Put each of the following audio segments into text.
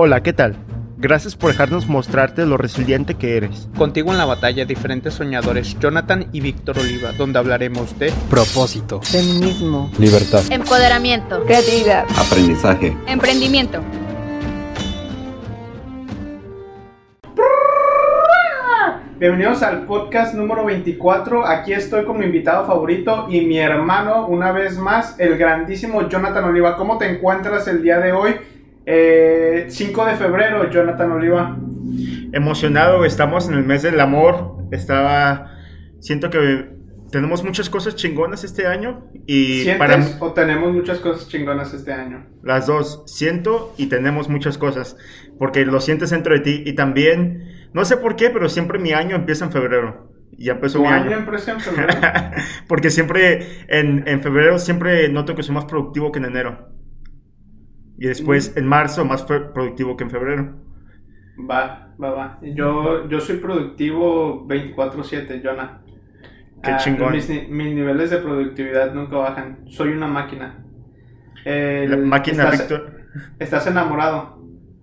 Hola, ¿qué tal? Gracias por dejarnos mostrarte lo resiliente que eres. Contigo en la batalla diferentes soñadores, Jonathan y Víctor Oliva, donde hablaremos de propósito, feminismo, libertad, empoderamiento, creatividad, aprendizaje, emprendimiento. Bienvenidos al podcast número 24. Aquí estoy como invitado favorito y mi hermano, una vez más, el grandísimo Jonathan Oliva. ¿Cómo te encuentras el día de hoy? 5 eh, de febrero, Jonathan Oliva. Emocionado, estamos en el mes del amor. Estaba. Siento que tenemos muchas cosas chingonas este año. Y ¿Sientes o tenemos muchas cosas chingonas este año? Las dos. Siento y tenemos muchas cosas. Porque lo sientes dentro de ti. Y también no sé por qué, pero siempre mi año empieza en febrero. Ya empezó mi año. empieza en febrero? Porque siempre, en, en, febrero, siempre noto que soy más productivo que en enero. Y después, mm. en marzo, más productivo que en febrero. Va, va, va. Yo, yo soy productivo 24-7, Jonah. Qué ah, chingón. Mis, niveles de productividad nunca bajan. Soy una máquina. La máquina, Víctor. Estás enamorado.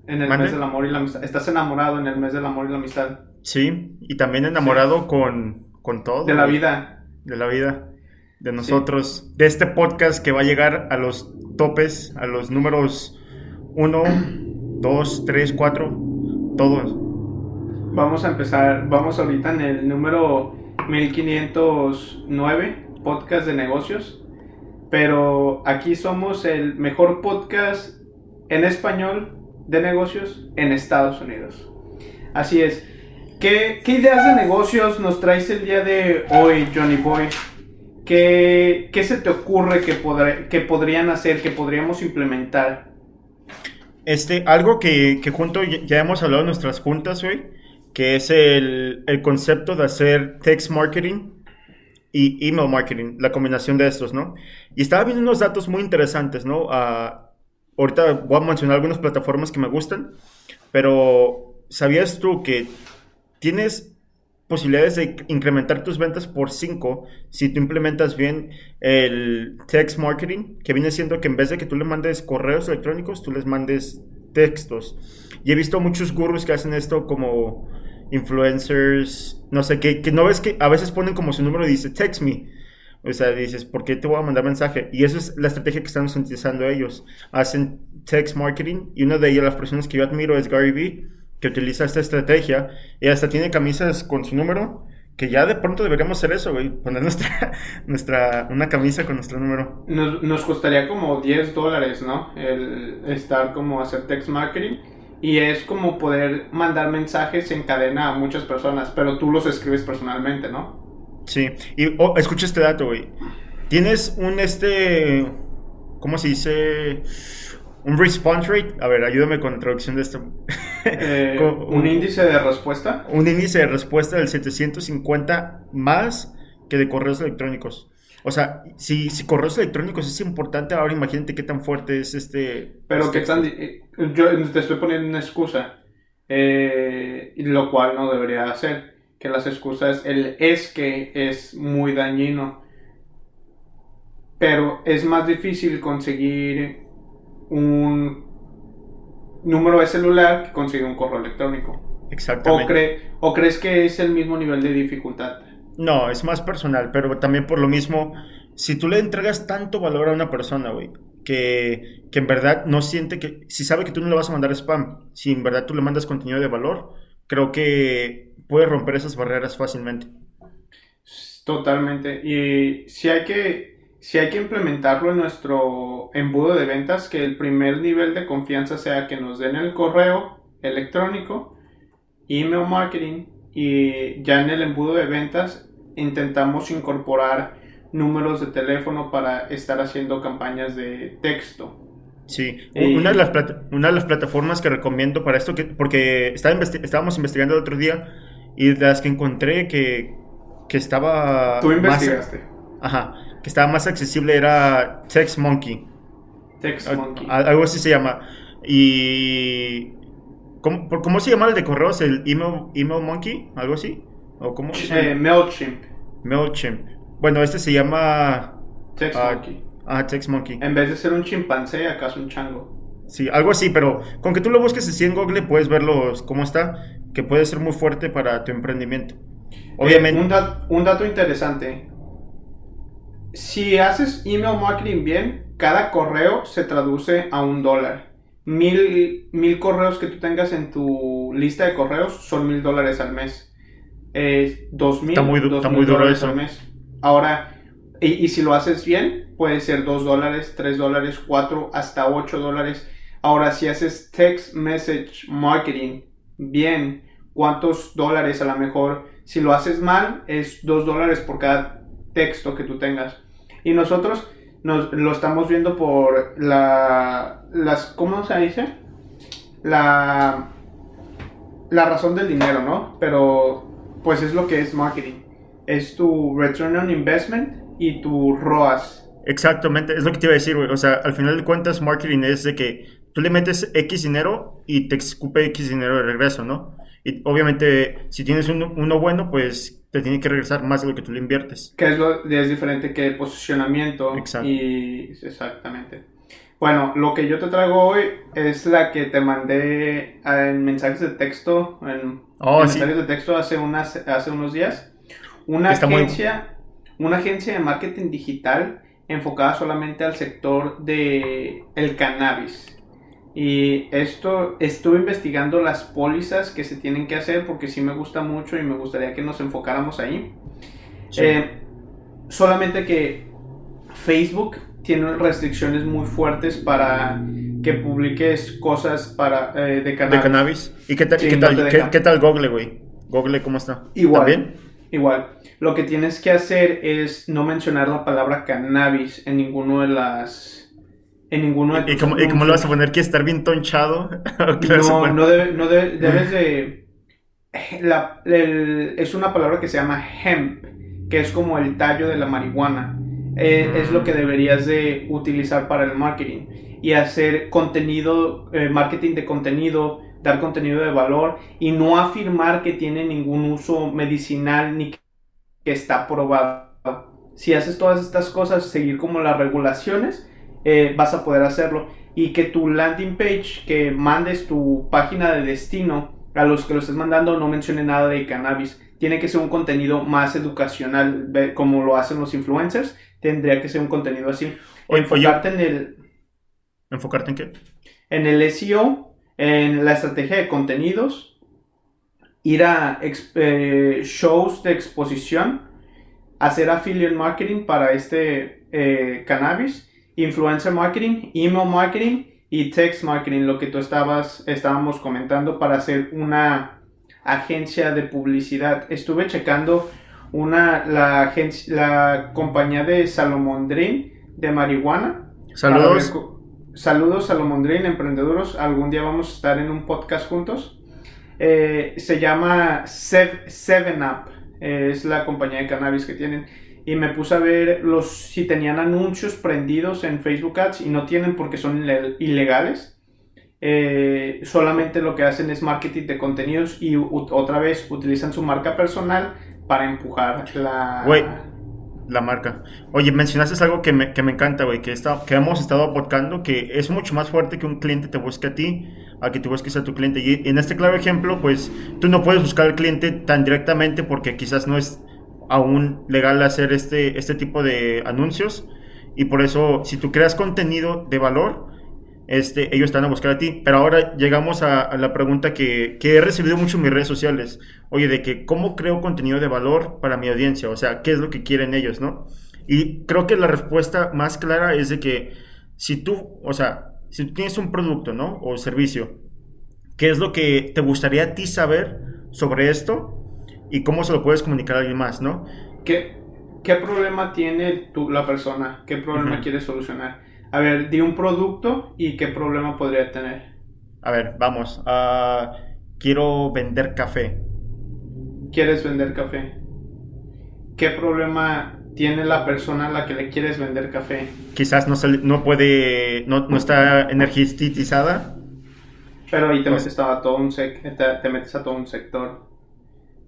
En el mes del amor y la amistad. Estás enamorado en el mes del amor y la amistad. Sí, y también enamorado con, con todo. De la vida. De la vida. De nosotros. De este podcast que va a llegar a los topes, a los números 1, 2, 3, 4, todos. Vamos a empezar, vamos ahorita en el número 1509, podcast de negocios. Pero aquí somos el mejor podcast en español de negocios en Estados Unidos. Así es. ¿Qué, ideas de negocios nos traes el día de hoy, Johnny Boy? ¿Qué, se te ocurre que, que podrían hacer, que podríamos implementar? Este, algo que, que junto ya hemos hablado en nuestras juntas hoy, que es el, concepto de hacer text marketing y email marketing, la combinación de estos, ¿no? Y estaba viendo unos datos muy interesantes, ¿no? Uh, ahorita voy a mencionar algunas plataformas que me gustan, pero ¿sabías tú que tienes posibilidades de incrementar tus ventas por 5 si tú implementas bien el text marketing, que viene siendo que en vez de que tú le mandes correos electrónicos, tú les mandes textos. Y he visto muchos gurus que hacen esto como influencers, no sé, que, que no ves que a veces ponen como su número y dice text me. O sea, dices, ¿por qué te voy a mandar mensaje? Y esa es la estrategia que están utilizando ellos. Hacen text marketing y una de ellas, las personas que yo admiro es Gary Vee, que utiliza esta estrategia y hasta tiene camisas con su número. Que ya de pronto deberíamos hacer eso, güey. Poner nuestra, nuestra, una camisa con nuestro número. Nos, nos costaría como 10 dólares, ¿no? El estar como hacer text marketing. Y es como poder mandar mensajes en cadena a muchas personas, pero tú los escribes personalmente, ¿no? Sí, y oh, escucha este dato, güey. Tienes un este. ¿Cómo se dice? Un response rate. A ver, ayúdame con la traducción de esto. Eh, un, índice de respuesta? Un índice de respuesta del 750 más que de correos electrónicos. O sea, si, si correos electrónicos es importante, ahora imagínate qué tan fuerte es este. Pero qué tan. Eh, yo te estoy poniendo una excusa. Eh, lo cual no debería hacer que las excusas, el es que es muy dañino. Pero es más difícil conseguir un número de celular que conseguir un correo electrónico. Exactamente. ¿O, ¿O crees que es el mismo nivel de dificultad? No, es más personal, pero también por lo mismo, si tú le entregas tanto valor a una persona, güey, que, que en verdad no siente que, si sabe que tú no le vas a mandar spam, si en verdad tú le mandas contenido de valor, creo que puede romper esas barreras fácilmente. Totalmente. Y si hay que, si hay que implementarlo en nuestro embudo de ventas, que el primer nivel de confianza sea que nos den el correo electrónico, email marketing, y ya en el embudo de ventas intentamos incorporar números de teléfono para estar haciendo campañas de texto. Sí, una, de las una de las plataformas que recomiendo para esto, que, porque estábamos investigando el otro día, y de las que encontré que, que estaba... Tú investigaste. ajá, que estaba más accesible era Text Monkey. Text Monkey. Algo así se llama. Y... ¿Cómo, ¿Cómo, se llama el de correos? ¿El email, email Monkey? ¿Algo así? ¿O cómo? Eh, MailChimp. MailChimp. Bueno, este se llama... Text Monkey. Ah, Text Monkey. En vez de ser un chimpancé, acaso un chango. Sí, algo así, pero con que tú lo busques así en Google puedes verlos cómo está, que puede ser muy fuerte para tu emprendimiento. Obviamente. un, un dato interesante. Si haces email marketing bien, cada correo se traduce a un dólar. Mil, mil correos que tú tengas en tu lista de correos son mil dólares al mes. Eh, dos mil, está muy, está muy duro eso. al mes. Ahora, y, y, si lo haces bien, puede ser dos dólares, tres dólares, cuatro, hasta ocho dólares. Ahora, si haces text message marketing bien, ¿cuántos dólares a lo mejor? Si lo haces mal, es dos dólares por cada texto que tú tengas. Y nosotros nos, lo estamos viendo por la, las, ¿cómo se dice? La, la razón del dinero, ¿no? Pero pues es lo que es marketing. Es tu return on investment y tu ROAS. Exactamente, es lo que te iba a decir, güey. O sea, al final de cuentas, marketing es de que tú le metes X dinero y te escupe X dinero de regreso, ¿no? Y obviamente, si tienes uno, uno bueno, pues te tiene que regresar más de lo que tú le inviertes. Que es, lo, es diferente que el posicionamiento. Exacto. Y, exactamente. Bueno, lo que yo te traigo hoy es la que te mandé en mensajes de texto, en, oh, mensajes de texto hace, unas, hace unos días. Una agencia, una agencia de marketing digital enfocada solamente al sector de el cannabis. Y esto, estuve investigando las pólizas que se tienen que hacer porque sí me gusta mucho y me gustaría que nos enfocáramos ahí. Eh, solamente que Facebook tiene restricciones muy fuertes para que publiques cosas para, eh, de cannabis. De cannabis. ¿Y qué, tal, ¿qué, tal Google, güey? Google, ¿cómo está? Igual. Igual. Lo que tienes que hacer es no mencionar la palabra cannabis en ninguno de las en ninguno de ¿Y cómo, ¿Y cómo lo vas a poner? ¿Que estar bien tonchado? no, no, no debes de... La, es una palabra que se llama hemp, que es como el tallo de la marihuana. Eh, es lo que mm. deberías de utilizar para el marketing y hacer contenido, eh, marketing de contenido, dar contenido de valor y no afirmar que tiene ningún uso medicinal ni que está probado. Si haces todas estas cosas, seguir como las regulaciones, eh, vas a poder hacerlo. Y que tu landing page, que mandes tu página de destino a los que lo estés mandando, no mencione nada de cannabis. Tiene que ser un contenido más educacional, como lo hacen los influencers. Tendría que ser un contenido así. Enfocarte en el. ¿Enfocarte en qué? En el SEO, en la estrategia de contenidos, ir a eh, shows de exposición, hacer affiliate marketing para este eh, cannabis influencer marketing, email marketing y text marketing, lo que tú estabas, estábamos comentando para hacer una agencia de publicidad. Estuve checando una, la, agencia, la compañía de Salomondrin de marihuana. Saludos. saludos Salomondrin, emprendeduros. Algún día vamos a estar en un podcast juntos. Eh, se llama Seven Up. es la compañía de cannabis que tienen y me puse a ver los si tenían anuncios prendidos en Facebook Ads y no tienen porque son ilegales. Eh, solamente lo que hacen es marketing de contenidos y otra vez utilizan su marca personal para empujar la... Güey, la marca. Oye, mencionaste algo que me, que me encanta, güey, que, que hemos estado abordando, que es mucho más fuerte que un cliente te busque a ti, a que tú busques a tu cliente. Y en este claro ejemplo, pues tú no puedes buscar al cliente tan directamente porque quizás no es aún legal hacer este, este tipo de anuncios. Y por eso, si tú creas contenido de valor, este, ellos están a buscar a ti. Pero ahora llegamos a, la pregunta que, que, he recibido mucho en mis redes sociales. Oye, de que cómo creo contenido de valor para mi audiencia. O sea, ¿qué es lo que quieren ellos, no? Y creo que la respuesta más clara es de que si tú, o sea, si tú tienes un producto, ¿no? O servicio, ¿qué es lo que te gustaría a ti saber sobre esto? Y cómo se lo puedes comunicar a alguien más, ¿no? ¿Qué, qué problema tiene tú, la persona? ¿Qué problema quiere solucionar? A ver, di un producto y qué problema podría tener. A ver, vamos. Uh, quiero vender café. ¿Quieres vender café? ¿Qué problema tiene la persona a la que le quieres vender café? Quizás no, no puede, no, no está energizada. Pero ahí te metes, a todo un te metes a todo un sector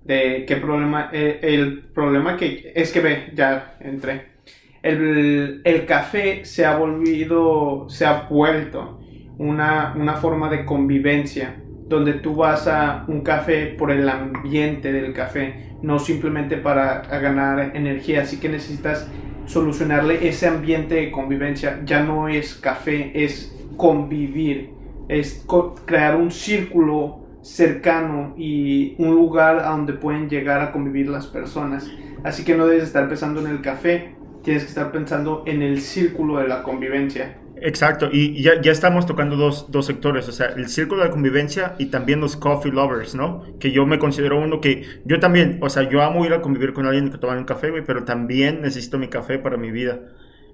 de qué problema, eh, el problema que es que ve, ya entré, el, el, café se ha volvido, se ha vuelto una, una forma de convivencia donde tú vas a un café por el ambiente del café, no simplemente para ganar energía, así que necesitas solucionarle ese ambiente de convivencia. Ya no es café, es convivir, es crear un círculo cercano y un lugar a donde pueden llegar a convivir las personas. Así que no debes estar pensando en el café, tienes que estar pensando en el círculo de la convivencia. Exacto, y ya, ya estamos tocando dos, dos, sectores, o sea, el círculo de la convivencia y también los coffee lovers, ¿no? Que yo me considero uno que, yo también, o sea, yo amo ir a convivir con alguien que toma un café, güey, pero también necesito mi café para mi vida.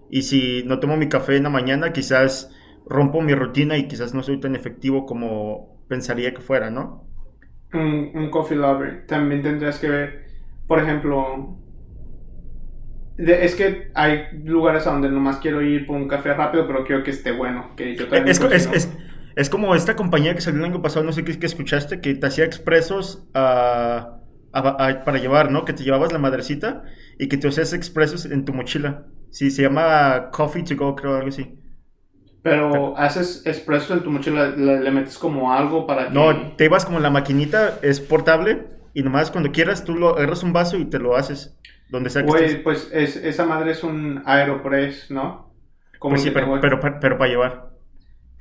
Y si no tomo mi café en la mañana, quizás rompo mi rutina y quizás no soy tan efectivo como pensaría que fuera, ¿no? Un, un coffee lover, también tendrías que ver, por ejemplo, es que hay lugares a donde nomás quiero ir por un café rápido, pero quiero que esté bueno. Que yo es, es, es, como esta compañía que salió el año pasado, no sé qué, escuchaste, que te hacía expresos para llevar, ¿no? Que te llevabas la madrecita y que te hacías expresos en tu mochila. Sí, se llama Coffee to Go, creo, algo así. Pero haces expresos en tu mochila, le, metes como algo para que... No, te ibas como la maquinita, es portable y nomás cuando quieras tú lo agarras un vaso y te lo haces. Donde sea que pues es, esa madre es un Aeropress, ¿no? Como pues sí, pero, pero, pero, para llevar.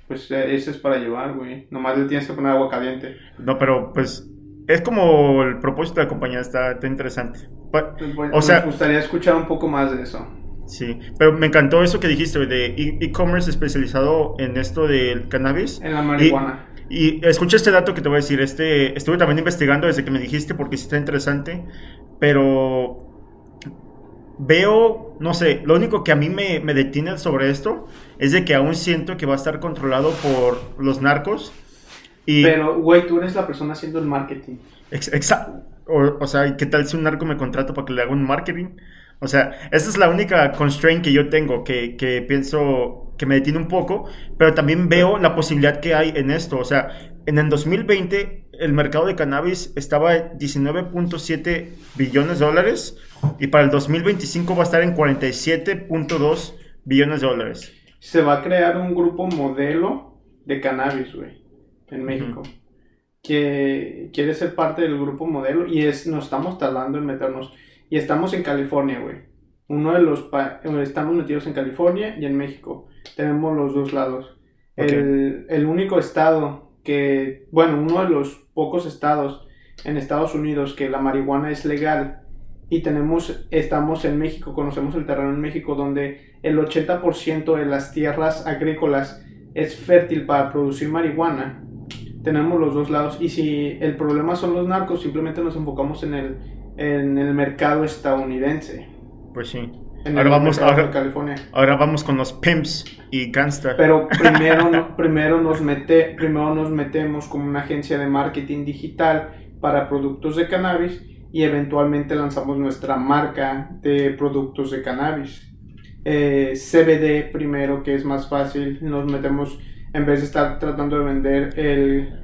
Pues eh, ese es para llevar, güey. Nomás le tienes que poner agua caliente. No, pero pues es como el propósito de la compañía, está, interesante. Pues, o sea, me gustaría escuchar un poco más de eso. Sí, pero me encantó eso que dijiste, de e, e-commerce especializado en esto del cannabis. En la marihuana. Y, y, escucha este dato que te voy a decir. Este, estuve también investigando desde que me dijiste porque sí está interesante, pero veo, no sé, lo único que a mí me, detiene sobre esto es de que aún siento que va a estar controlado por los narcos. Y... Pero, güey, tú eres la persona haciendo el marketing. Exacto. O, sea, ¿qué tal si un narco me contrata para que le haga un marketing? O sea, esa es la única constraint que yo tengo, que, que pienso que me detiene un poco, pero también veo la posibilidad que hay en esto. O sea, en el 2020 el mercado de cannabis estaba en 19.7 billones de dólares y para el 2025 va a estar en 47.2 billones de dólares. Se va a crear un grupo modelo de cannabis, güey, en México. Que quiere ser parte del grupo modelo y es, nos estamos tardando en meternos. Y estamos en California, güey. Uno de los... estamos metidos en California y en México. Tenemos los dos lados. El, el único estado que, bueno, uno de los pocos estados en Estados Unidos que la marihuana es legal y tenemos, estamos en México, conocemos el terreno en México donde el 80% de las tierras agrícolas es fértil para producir marihuana. Tenemos los dos lados y si el problema son los narcos, simplemente nos enfocamos en el, en el mercado estadounidense. Pues sí. ahora vamos, ahora, California. ahora vamos con los pimps y gangster. Pero primero, primero, nos mete, primero nos metemos como una agencia de marketing digital para productos de cannabis y eventualmente lanzamos nuestra marca de productos de cannabis. Eh, CBD primero, que es más fácil, nos metemos, en vez de estar tratando de vender el,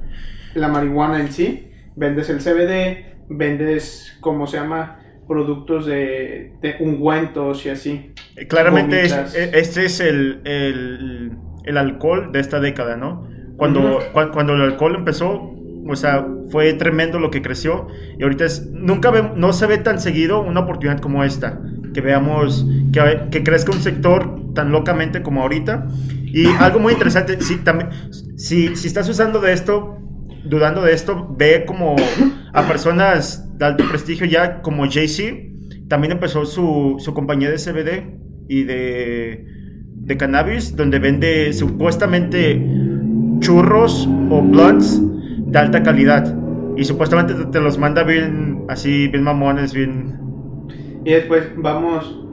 la marihuana en sí, vendes el CBD, vendes, ¿cómo se llama? Productos de, de ungüentos y así. Eh, claramente e, este es el, el, el, alcohol de esta década, ¿no? Cuando, cuando el alcohol empezó, o sea, fue tremendo lo que creció. Y ahorita es, nunca ve, no se ve tan seguido una oportunidad como esta. Que veamos, que, que crezca un sector tan locamente como ahorita. Y algo muy interesante, si, también, si, si estás usando de esto, dudando de esto, ve como a personas de alto prestigio ya, como Jay-Z, también empezó su, su compañía de CBD y de, de cannabis, donde vende supuestamente churros o blunts de alta calidad. Y supuestamente te, los manda bien, así, bien mamones, bien... Y después vamos,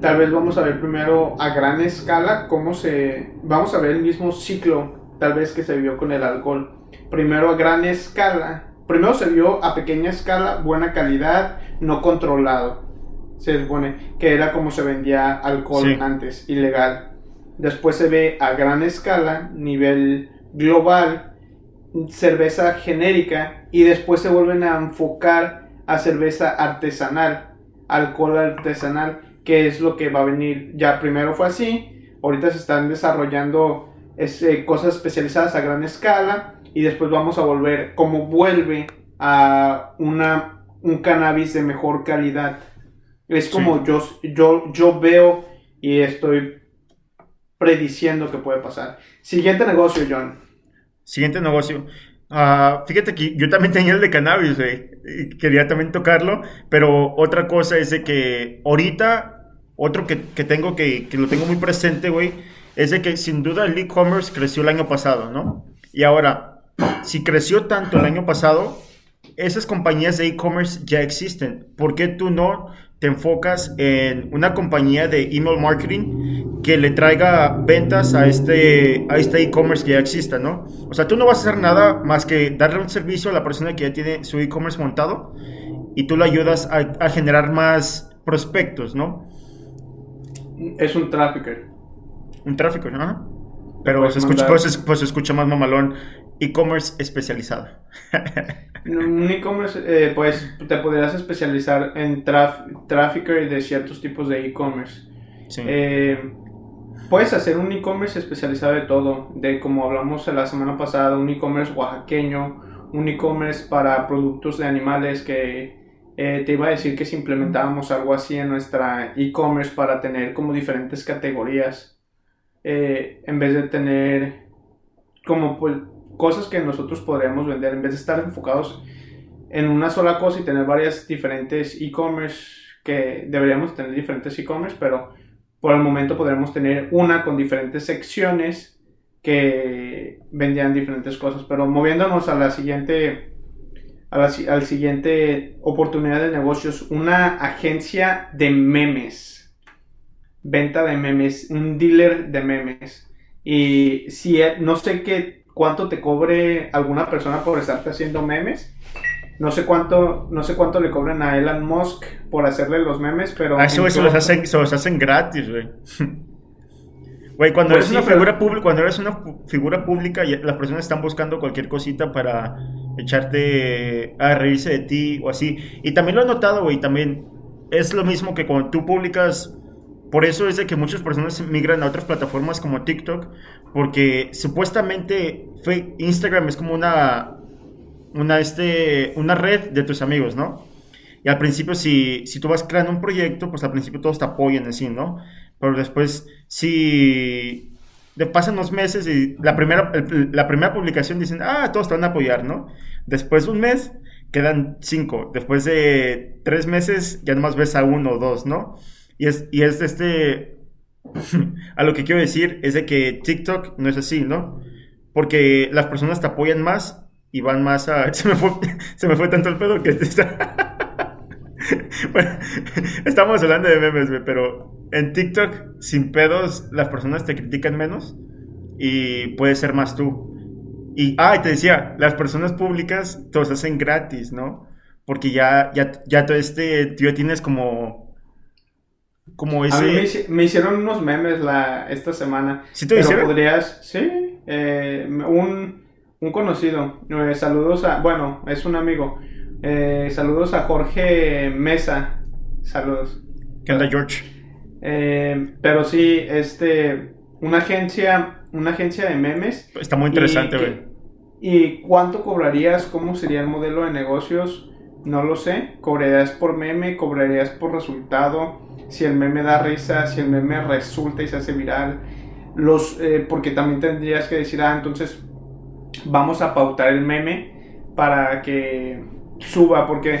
tal vez vamos a ver primero a gran escala cómo se... Vamos a ver el mismo ciclo, tal vez que se vio con el alcohol. Primero a gran escala. Primero se vio a pequeña escala, buena calidad, no controlado. Se supone que era como se vendía alcohol antes, ilegal. Después se ve a gran escala, nivel global, cerveza genérica y después se vuelven a enfocar a cerveza artesanal, alcohol artesanal, que es lo que va a venir. Ya primero fue así, ahorita se están desarrollando es, eh, cosas especializadas a gran escala y después vamos a volver, como vuelve a una, un cannabis de mejor calidad. Es como yo, yo, yo veo y estoy prediciendo que puede pasar. Siguiente negocio, John. Siguiente negocio. Ah, fíjate que yo también tenía el de cannabis, güey. Quería también tocarlo, pero otra cosa es de que ahorita, otro que, que tengo que, que, lo tengo muy presente, güey, es de que sin duda el e-commerce creció el año pasado, ¿no? Y ahora, si creció tanto el año pasado, esas compañías de e-commerce ya existen. ¿Por qué tú no te enfocas en una compañía de email marketing que le traiga ventas a este a este e-commerce que ya exista, ¿no? O sea, tú no vas a hacer nada más que darle un servicio a la persona que ya tiene su e-commerce montado y tú le ayudas a, generar más prospectos, ¿no? Es un trafficker. Un trafficker, ¿no? Pero se, escucha, pues, pues, se escucha más mamalón e-commerce especializado. un e-commerce, eh, pues te podrías especializar en tráfico y de ciertos tipos de e-commerce. Eh, puedes hacer un e-commerce especializado de todo, de como hablamos la semana pasada, un e-commerce oaxaqueño, un e-commerce para productos de animales que eh, te iba a decir que si implementábamos algo así en nuestra e-commerce para tener como diferentes categorías, en vez de tener como pues cosas que nosotros podríamos vender en vez de estar enfocados en una sola cosa y tener varias diferentes e-commerce que deberíamos tener diferentes e-commerce, pero por el momento podríamos tener una con diferentes secciones que vendían diferentes cosas. Pero moviéndonos a la siguiente a la al siguiente oportunidad de negocios, una agencia de memes, venta de memes, un dealer de memes. Y si no sé qué cuánto te cobre alguna persona por estarte haciendo memes. No sé cuánto, no sé cuánto le cobran a Elon Musk por hacerle los memes, pero... A eso se los, hacen, se los hacen gratis, güey. Güey, cuando, pues eres una figura pública, cuando eres una figura pública, las personas están buscando cualquier cosita para echarte a reírse de ti o así. Y también lo he notado, güey, también es lo mismo que cuando tú publicas por eso es de que muchas personas migran a otras plataformas como TikTok, porque supuestamente Instagram es como una, una, este, una red de tus amigos, ¿no? Y al principio, si, si tú vas creando un proyecto, pues al principio todos te apoyan así, ¿no? Pero después, si pasan unos meses y la primera, la primera publicación dicen, ah, todos te van a apoyar, ¿no? Después de un mes, quedan cinco. Después de tres meses, ya nomás ves a uno o dos, ¿no? Y es, y es este, a lo que quiero decir es de que TikTok no es así, ¿no? Porque las personas te apoyan más y van más a... Se me fue, se me fue tanto el pedo que... bueno, estamos hablando de memes, pero en TikTok, sin pedos, las personas te critican menos y puedes ser más tú. Y, ah, te decía, las personas públicas todos hacen gratis, ¿no? Porque ya, ya, ya todo este, tío tienes como como ese... A mí me, hicieron unos memes la, esta semana. ¿Sí te pero podrías... Sí, eh, un, un, conocido. Eh, saludos a... Bueno, es un amigo. Eh, saludos a Jorge Mesa. Saludos. ¿Qué onda, George? pero sí, este... Una agencia... Una agencia de memes. Está muy interesante, güey. ¿Y cuánto cobrarías? ¿Cómo sería el modelo de negocios? No lo sé. ¿Cobrarías por meme? ¿Cobrarías por resultado? Si el meme da risa, si el meme resulta y se hace viral, los, eh, porque también tendrías que decir, ah, entonces vamos a pautar el meme para que suba, porque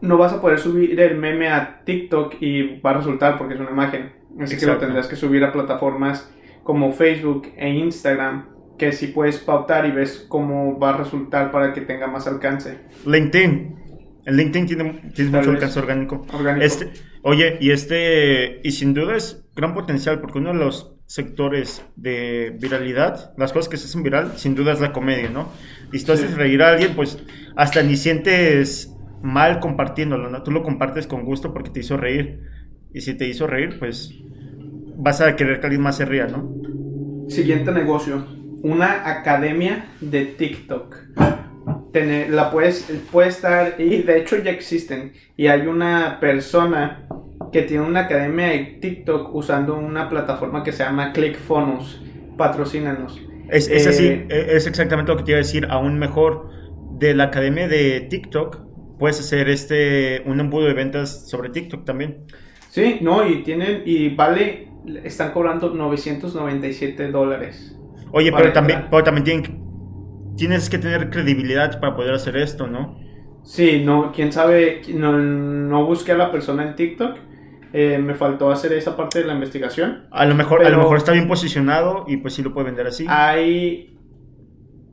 no vas a poder subir el meme a TikTok y va a resultar porque es una imagen. Así que lo tendrás que subir a plataformas como Facebook e Instagram, que si puedes pautar y ves cómo va a resultar para que tenga más alcance. LinkedIn. El LinkedIn tiene, mucho alcance orgánico. Este, oye, y este, y sin duda es gran potencial, porque uno de los sectores de viralidad, las cosas que se hacen viral, sin duda es la comedia, ¿no? Y si tú haces reír a alguien, pues hasta ni sientes mal compartiéndolo, ¿no? Tú lo compartes con gusto porque te hizo reír. Y si te hizo reír, pues vas a querer que alguien más se ría, ¿no? Siguiente negocio, una academia de TikTok tener, la puedes, puede estar, y de hecho ya existen, y hay una persona que tiene una academia de TikTok usando una plataforma que se llama ClickFunnels patrocínanos. Es, es así, Eh, e- es exactamente lo que te iba a decir, aún mejor. De la academia de TikTok, puedes hacer este un embudo de ventas sobre TikTok también. Sí, no, y tienen, y vale, están cobrando 997 dólares. Oye, pero también, pero también tienen- tienes que tener credibilidad para poder hacer esto, ¿no? Sí, no, quién sabe, no, no busqué a la persona en TikTok, eh, me faltó hacer esa parte de la investigación. A lo mejor, a lo mejor está bien posicionado y pues sí lo puede vender así. Hay,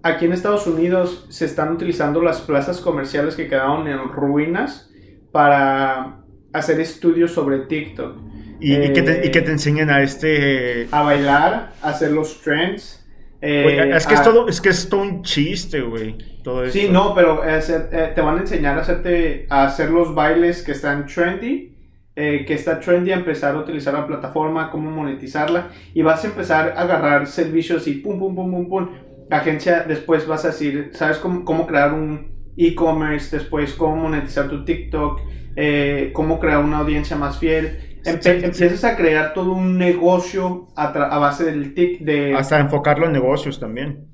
aquí en Estados Unidos se están utilizando las plazas comerciales que quedaron en ruinas para hacer estudios sobre TikTok. y, y que te, y que eh, te enseñen a este... A bailar, a hacer los trends. Eh, es que es a- todo, es que es todo un chiste, güey. Todo esto. Sí, no, pero eh, se- eh, te van a enseñar a, hacerte, a hacer los bailes que están trendy, eh, que está trendy, a empezar a utilizar la plataforma, cómo monetizarla, y vas a empezar a agarrar servicios y pum, pum, pum, pum, pum. Agencia, después vas a decir, ¿sabes cómo, cómo crear un e-commerce? Después, cómo monetizar tu TikTok, eh, cómo crear una audiencia más fiel. Empe-. Empiezas a crear todo un negocio a, base del tic, de, Hasta enfocarlo en negocios también.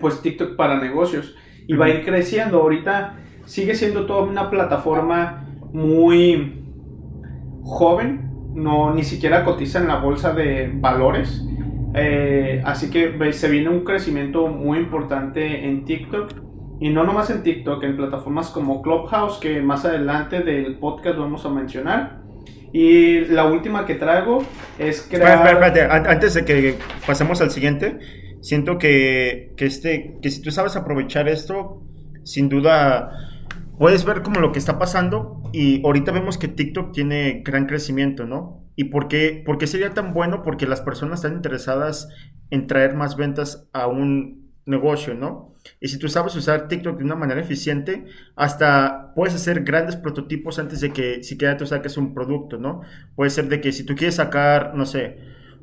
pues TikTok para negocios y va a ir creciendo. Ahorita sigue siendo toda una plataforma muy joven, no ni siquiera cotiza en la bolsa de valores. Eh, así que se viene un crecimiento muy importante en TikTok y no nomás en TikTok, en plataformas como Clubhouse que más adelante del podcast vamos a mencionar. Y la última que traigo es crear... Espera, espera, espérate. An- Antes de que pasemos al siguiente, siento que, que, este, que si tú sabes aprovechar esto, sin duda puedes ver como lo que está pasando y ahorita vemos que TikTok tiene gran crecimiento, ¿no? ¿Y por qué, por qué sería tan bueno? Porque las personas están interesadas en traer más ventas a un negocio, ¿no? Y si tú sabes usar TikTok de una manera eficiente, hasta puedes hacer grandes prototipos antes de que siquiera tú saques un producto, ¿no? Puede ser de que si tú quieres sacar, no sé,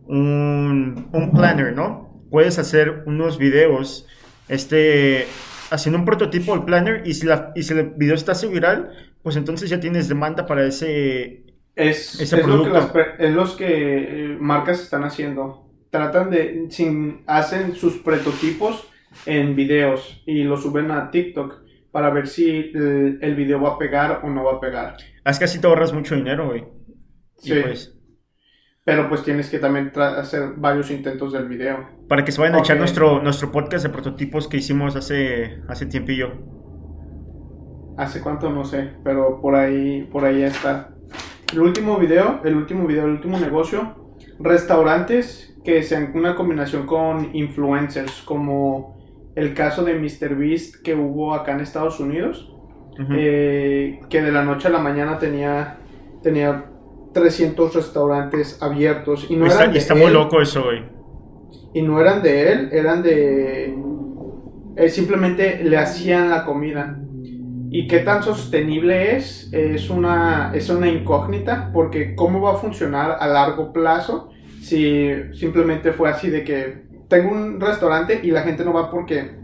un, un planner, ¿no? Puedes hacer unos videos, este, haciendo un prototipo del planner y si, la, y si el video está así viral, pues entonces ya tienes demanda para ese... Es, ese es lo que las es los que eh, marcas están haciendo. Tratan de, sin, hacen sus prototipos en videos y los suben a TikTok para ver si el, el video va a pegar o no va a pegar. Es que así te ahorras mucho dinero, güey. Sí. pues, Pero pues tienes que también hacer varios intentos del video. para que se vayan a echar nuestro, nuestro podcast de prototipos que hicimos hace, hace tiempillo. Hace cuánto no sé, pero por ahí, por ahí está. El último video, el último video, el último negocio, restaurantes que sean una combinación con influencers, como el caso de MrBeast que hubo acá en Estados Unidos, eh, que de la noche a la mañana tenía, tenía 300 restaurantes abiertos y no está eran de está muy él, loco eso, güey. y no eran de él, eran de... eh, simplemente le hacían la comida. ¿Y qué tan sostenible es? Es una, es una incógnita, porque ¿cómo va a funcionar a largo plazo si simplemente fue así de que tengo un restaurante y la gente no va porque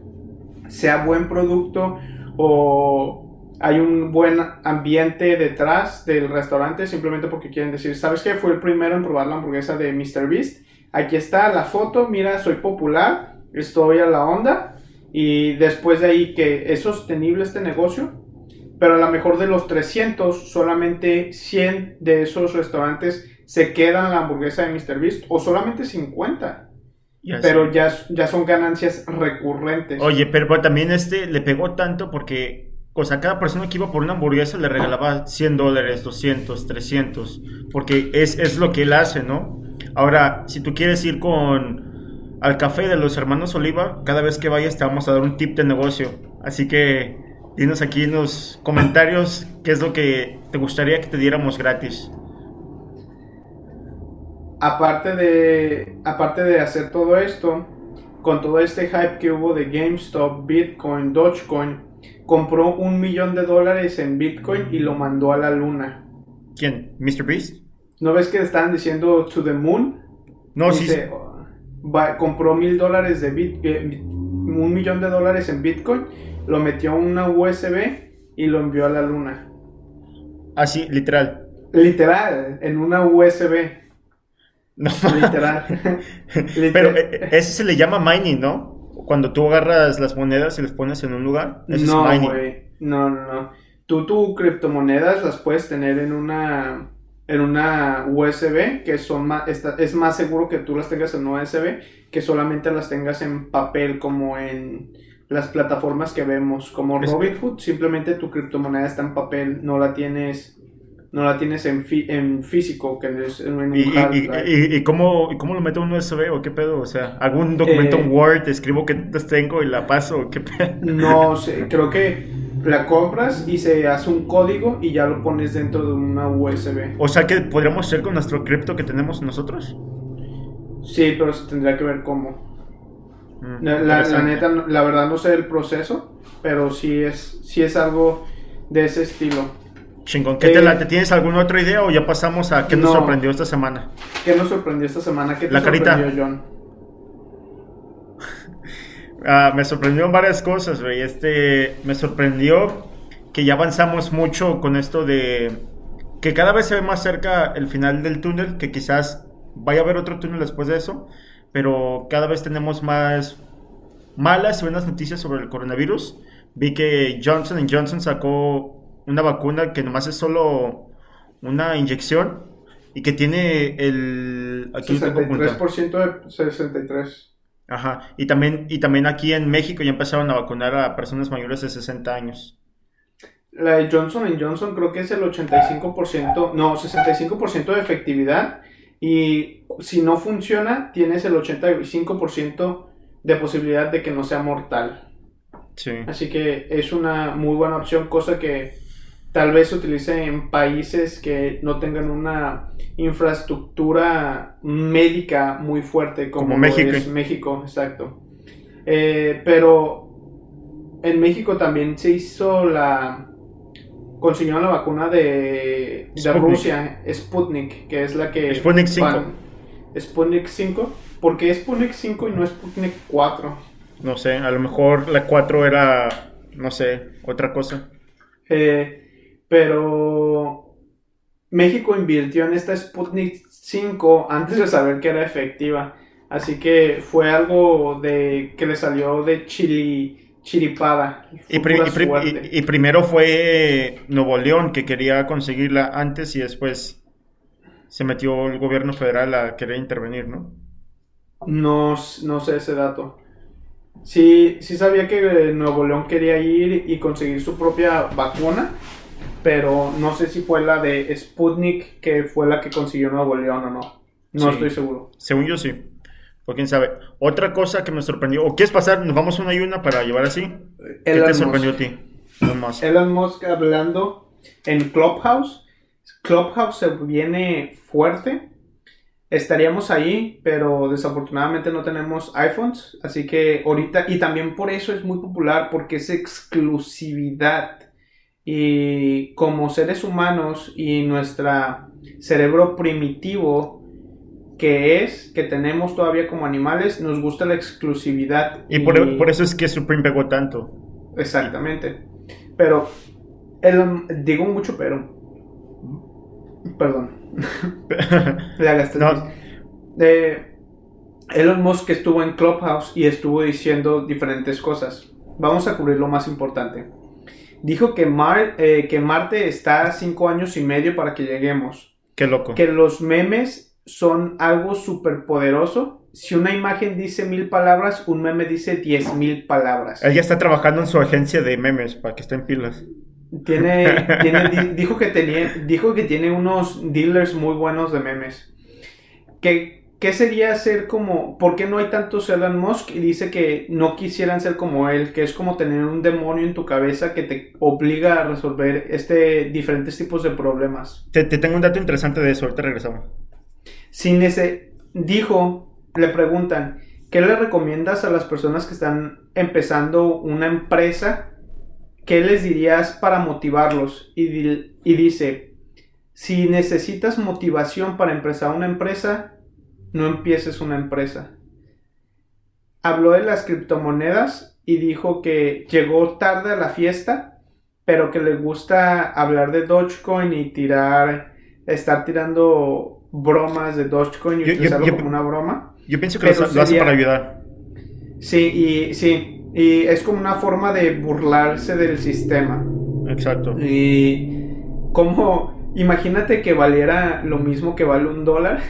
sea buen producto o hay un buen ambiente detrás del restaurante simplemente porque quieren decir, ¿sabes qué? Fue el primero en probar la hamburguesa de MrBeast. Aquí está la foto, mira, soy popular, estoy a la onda. Y después de ahí que es sostenible este negocio, pero a lo mejor de los 300, solamente 100 de esos restaurantes se quedan la hamburguesa de MrBeast o solamente 50. Ya Pero ya, ya son ganancias recurrentes. Oye, pero, pero también este le pegó tanto porque, o sea, cada persona que iba por una hamburguesa le regalaba 100 dólares, 200, 300, porque es, es lo que él hace, ¿no? Ahora, si tú quieres ir con al café de los hermanos Oliva, cada vez que vayas te vamos a dar un tip de negocio. Así que dinos aquí en los comentarios qué es lo que te gustaría que te diéramos gratis. Aparte de, aparte de hacer todo esto, con todo este hype que hubo de GameStop, Bitcoin, Dogecoin, compró un millón de dólares en Bitcoin y lo mandó a la luna. ¿Quién? ¿Mr. Beast? ¿No ves que estaban diciendo to the moon? No, sí. Va- compró mil dólares de bit, eh, un millón de dólares en Bitcoin, lo metió a una USB y lo envió a la luna. Así, literal. Literal, en una USB. No. Literal. Pero Literal. eh, ese se le llama mining, ¿no? Cuando tú agarras las monedas y las pones en un lugar. Eso no, es mining. güey. No, no, no. Tú, tu criptomonedas las puedes tener en una en una USB que son más, es más seguro que tú las tengas en una USB que solamente las tengas en papel como en las plataformas que vemos como Robinhood simplemente tu criptomoneda está en papel no la tienes no la tienes en, fi- en físico que es en un ¿Y, y, hard y- cómo, y cómo lo meto en un USB o qué pedo? O sea, un documento Eh, en Word, escribo qué notas tengo y la paso o qué pedo. No sé, creo que la compras y se hace un código y ya lo pones dentro de una USB. O sea, que podríamos hacer con nuestro cripto que tenemos nosotros. Sí, pero se tendría que ver cómo. Mm, La, la- neta, la verdad no sé el proceso, pero sí es, sí es algo de ese estilo. Chingón. ¿Qué te Eh, late? ¿Tienes alguna otra idea o ya pasamos a qué nos No. sorprendió esta semana? ¿Qué nos sorprendió esta semana? ¿Qué te La carita. sorprendió, John? Ah, me sorprendieron varias cosas, güey. Este, me sorprendió que ya avanzamos mucho con esto de que cada vez se ve más cerca el final del túnel, que quizás vaya a haber otro túnel después de eso, pero cada vez tenemos más malas y buenas noticias sobre el coronavirus. Vi que Johnson Johnson sacó una vacuna que nomás es solo una inyección y que tiene el... Aquí lo tengo apuntado. 63% de 63. Ajá, y también, y también aquí en México ya empezaron a vacunar a personas mayores de 60 años. La de Johnson Johnson creo que es el 85%, no, 65% de efectividad. Y si no funciona, tienes el 85% de posibilidad de que no sea mortal. Sí. Así que es una muy buena opción, cosa que tal vez se utilice en países que no tengan una infraestructura médica muy fuerte como, Como México. es México, exacto. Eh, pero en México también se hizo la consiguieron la vacuna de, de Sputnik. Rusia, Sputnik, que es la que Sputnik 5. van- Sputnik 5, ¿por qué Sputnik 5 y no Sputnik 4? No sé, a lo mejor la 4 era, no sé, otra cosa. Eh, pero México invirtió en esta Sputnik 5 antes de saber que era efectiva. Así que fue algo de que le salió de chili, chiripada. Y, pri- y pri- y- y primero fue Nuevo León que quería conseguirla antes y después se metió el gobierno federal a querer intervenir, ¿no? No, no sé ese dato. Sí, sí sabía que Nuevo León quería ir y conseguir su propia vacuna, pero no sé si fue la de Sputnik que fue la que consiguió Nuevo León o no. No Sí. estoy seguro. Según yo sí. O quién sabe. Otra cosa que me sorprendió. ¿O quieres pasar? Nos vamos una y una para llevar así. ¿Qué Elon te Musk. sorprendió a ti? Elon Musk. Elon Musk hablando en Clubhouse. Clubhouse se viene fuerte. Estaríamos ahí, pero desafortunadamente no tenemos iPhones. Así que ahorita, y también por eso es muy popular, porque es exclusividad. Y como seres humanos y nuestro cerebro primitivo que es, que tenemos todavía como animales, nos gusta la exclusividad. Y por, por eso es que Supreme pegó tanto. Exactamente. Pero, Elon, digo mucho, pero. Perdón. La gasté. No. Eh, Elon Musk estuvo en Clubhouse y estuvo diciendo diferentes cosas. Vamos a cubrir lo más importante. Dijo que, Mar- eh, que Marte está a cinco años y medio para que lleguemos. Qué loco. Que los memes son algo súper poderoso. Si una imagen dice mil palabras, un meme dice diez mil palabras. Él ya está trabajando en su agencia de memes para que estén pilas. Tiene, tiene- di- dijo que tenía, dijo que tiene unos dealers muy buenos de memes. ¿Qué, qué sería ser como, por qué no hay tantos Elon Musk? Y dice que no quisieran ser como él, que es como tener un demonio en tu cabeza que te obliga a resolver este diferentes tipos de problemas. Te, te tengo un dato interesante de eso. Ahorita regresamos. Sin ese, dijo, le preguntan, ¿qué le recomiendas a las personas que están empezando una empresa? ¿Qué les dirías para motivarlos? Y, y dice, si necesitas motivación para empezar una empresa, no empieces una empresa. Habló de las criptomonedas y dijo que llegó tarde a la fiesta, pero que le gusta hablar de Dogecoin y tirar, estar tirando bromas de Dogecoin y Yo- utilizarlo yo- como una broma. Yo pienso que lo, hace para ayudar. Sí, y sí, y es como una forma de burlarse del sistema. Exacto. Y como, imagínate que valiera lo mismo que vale un dólar,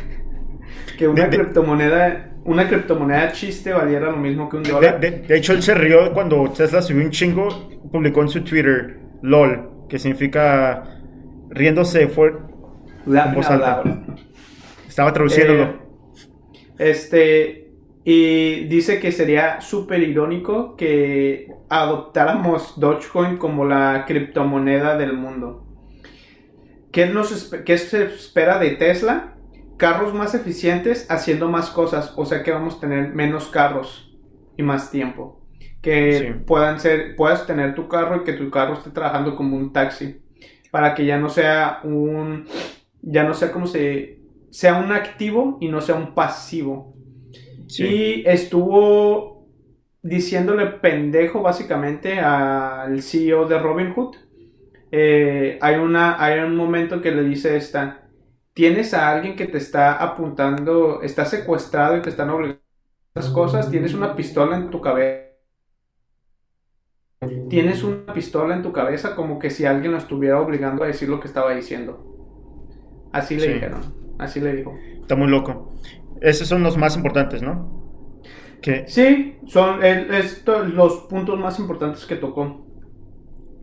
que una De- criptomoneda, una criptomoneda chiste valiera lo mismo que un dólar. de- de hecho, él se rió cuando Tesla subió un chingo, publicó en su Twitter, LOL, que significa riéndose fuerte. Laughing voz alta. Estaba traduciéndolo. Eh, Este, y dice que sería súper irónico que adoptáramos Dogecoin como la criptomoneda del mundo. ¿Qué, nos, qué se espera de Tesla? Carros más eficientes haciendo más cosas, o sea que vamos a tener menos carros y más tiempo. Que Sí. puedan ser, puedas tener tu carro y que tu carro esté trabajando como un taxi. Para que ya no sea un, ya no sea como se, sea un activo y no sea un pasivo. Sí. Y estuvo diciéndole pendejo básicamente al CEO de Robinhood. Eh, hay, una, hay un momento que le dice esta, tienes a alguien que te está apuntando, está secuestrado y te están obligando a hacer cosas, tienes una pistola en tu cabeza. Tienes una pistola en tu cabeza como que si alguien lo estuviera obligando a decir lo que estaba diciendo. Así le Sí. dijeron, así le dijo. Está muy loco. Esos son los más importantes, ¿no? Que, Sí, son el- esto- los puntos más importantes que tocó.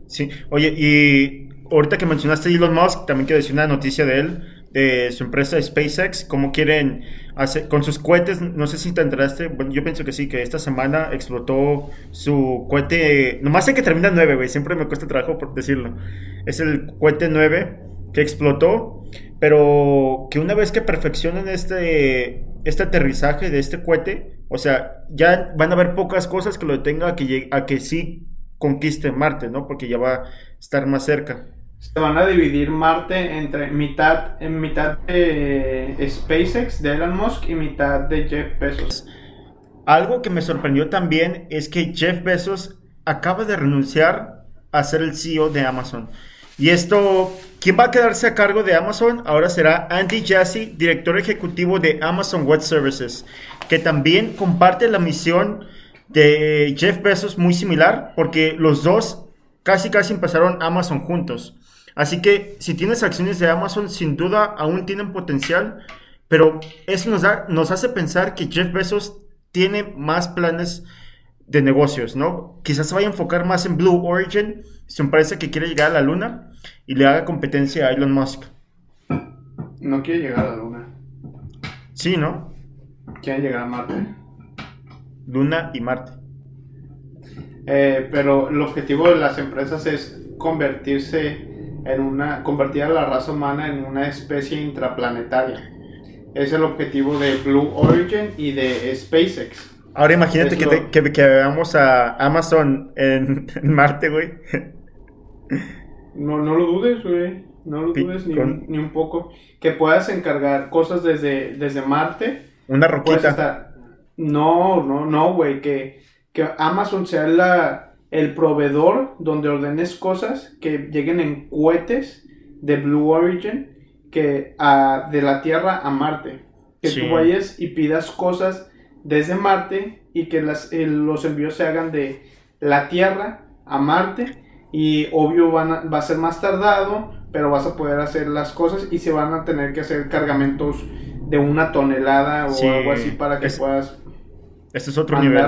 sí. Oye, y ahorita que mencionaste a Elon Musk, también quiero decir una noticia de él, de su empresa SpaceX, cómo quieren hacer, con sus cohetes, no sé si te enteraste, yo pienso que sí, que esta semana explotó su cohete, nomás sé que termina en 9, güey, siempre me cuesta trabajo por decirlo. Es el cohete 9 que explotó, pero que una vez que perfeccionen este, este aterrizaje de este cohete, o sea, ya van a haber pocas cosas que lo detenga a que, a que sí conquiste Marte, ¿no? Porque ya va a estar más cerca. Se van a dividir Marte entre mitad, en mitad de SpaceX de Elon Musk y mitad de Jeff Bezos. Algo que me sorprendió también es que Jeff Bezos acaba de renunciar a ser el CEO de Amazon. Y esto, ¿quién va a quedarse a cargo de Amazon? Ahora será Andy Jassy, director ejecutivo de Amazon Web Services, que también comparte la misión de Jeff Bezos muy similar, porque los dos casi casi empezaron Amazon juntos. Así que si tienes acciones de Amazon, sin duda aún tienen potencial, pero eso nos, da, nos hace pensar que Jeff Bezos tiene más planes de negocios, ¿no? Quizás se vaya a enfocar más en Blue Origin, su empresa que quiere llegar a la luna y le haga competencia a Elon Musk. No quiere llegar a la Luna, Sí, ¿no? quiere llegar a Marte. Luna y Marte. Eh, pero el objetivo de las empresas es convertirse en una, convertir a la raza humana en una especie intraplanetaria. Es el objetivo de Blue Origin y de SpaceX. Ahora imagínate que, te- que, que veamos a Amazon en, en Marte, güey. No, no lo dudes, güey. No lo dudes ni, con- ni un poco. Que puedas encargar cosas desde, desde Marte. Una roquita. estar... No, no, no, güey. Que, que Amazon sea la, el proveedor donde ordenes cosas que lleguen en cohetes de Blue Origin que a- de la Tierra a Marte. Que Sí. tú vayas y pidas cosas desde Marte y que las, el- los envíos se hagan de la Tierra a Marte. Y obvio van a- va a ser más tardado, pero vas a poder hacer las cosas y se van a tener que hacer cargamentos de una tonelada o Sí, algo así para que es- puedas Este es otro nivel.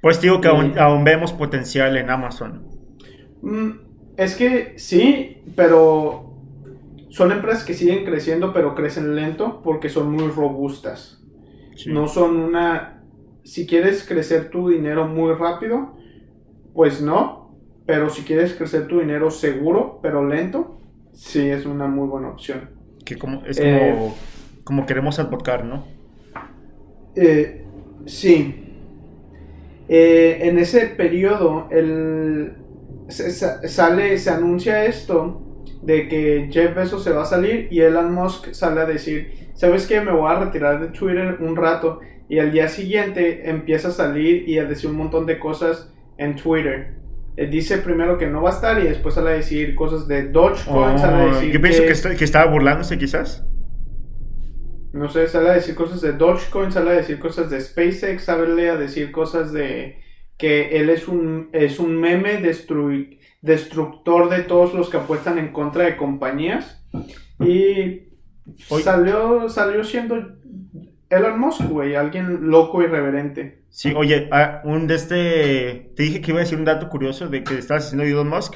Pues digo que Sí. aún, aún vemos potencial en Amazon. Mm, es que sí, pero son empresas que siguen creciendo, pero crecen lento porque son muy robustas. Sí. No son una... Si quieres crecer tu dinero muy rápido, pues no. Pero si quieres crecer tu dinero seguro, pero lento, sí es una muy buena opción. Que como, es Eh. como, como queremos advocar, ¿no? Eh, sí. Eh, en ese periodo, el, se- sa- sale, se anuncia esto de que Jeff Bezos se va a salir y Elon Musk sale a decir, ¿sabes qué? Me voy a retirar de Twitter un rato y al día siguiente empieza a salir y a decir un montón de cosas en Twitter. eh, dice primero que no va a estar y después sale a decir cosas de Dogecoin, sale a Oh, yo pienso que- que, está- que estaba burlándose quizás. No sé, sale a decir cosas de Dogecoin, sale a decir cosas de SpaceX, sale a decir cosas de que él es un, es un meme destru- destructor de todos los que apuestan en contra de compañías. Y salió, salió siendo Elon Musk, güey, alguien loco irreverente. Sí, oye, ah, un de este, te dije que iba a decir un dato curioso de que estabas haciendo Elon Musk.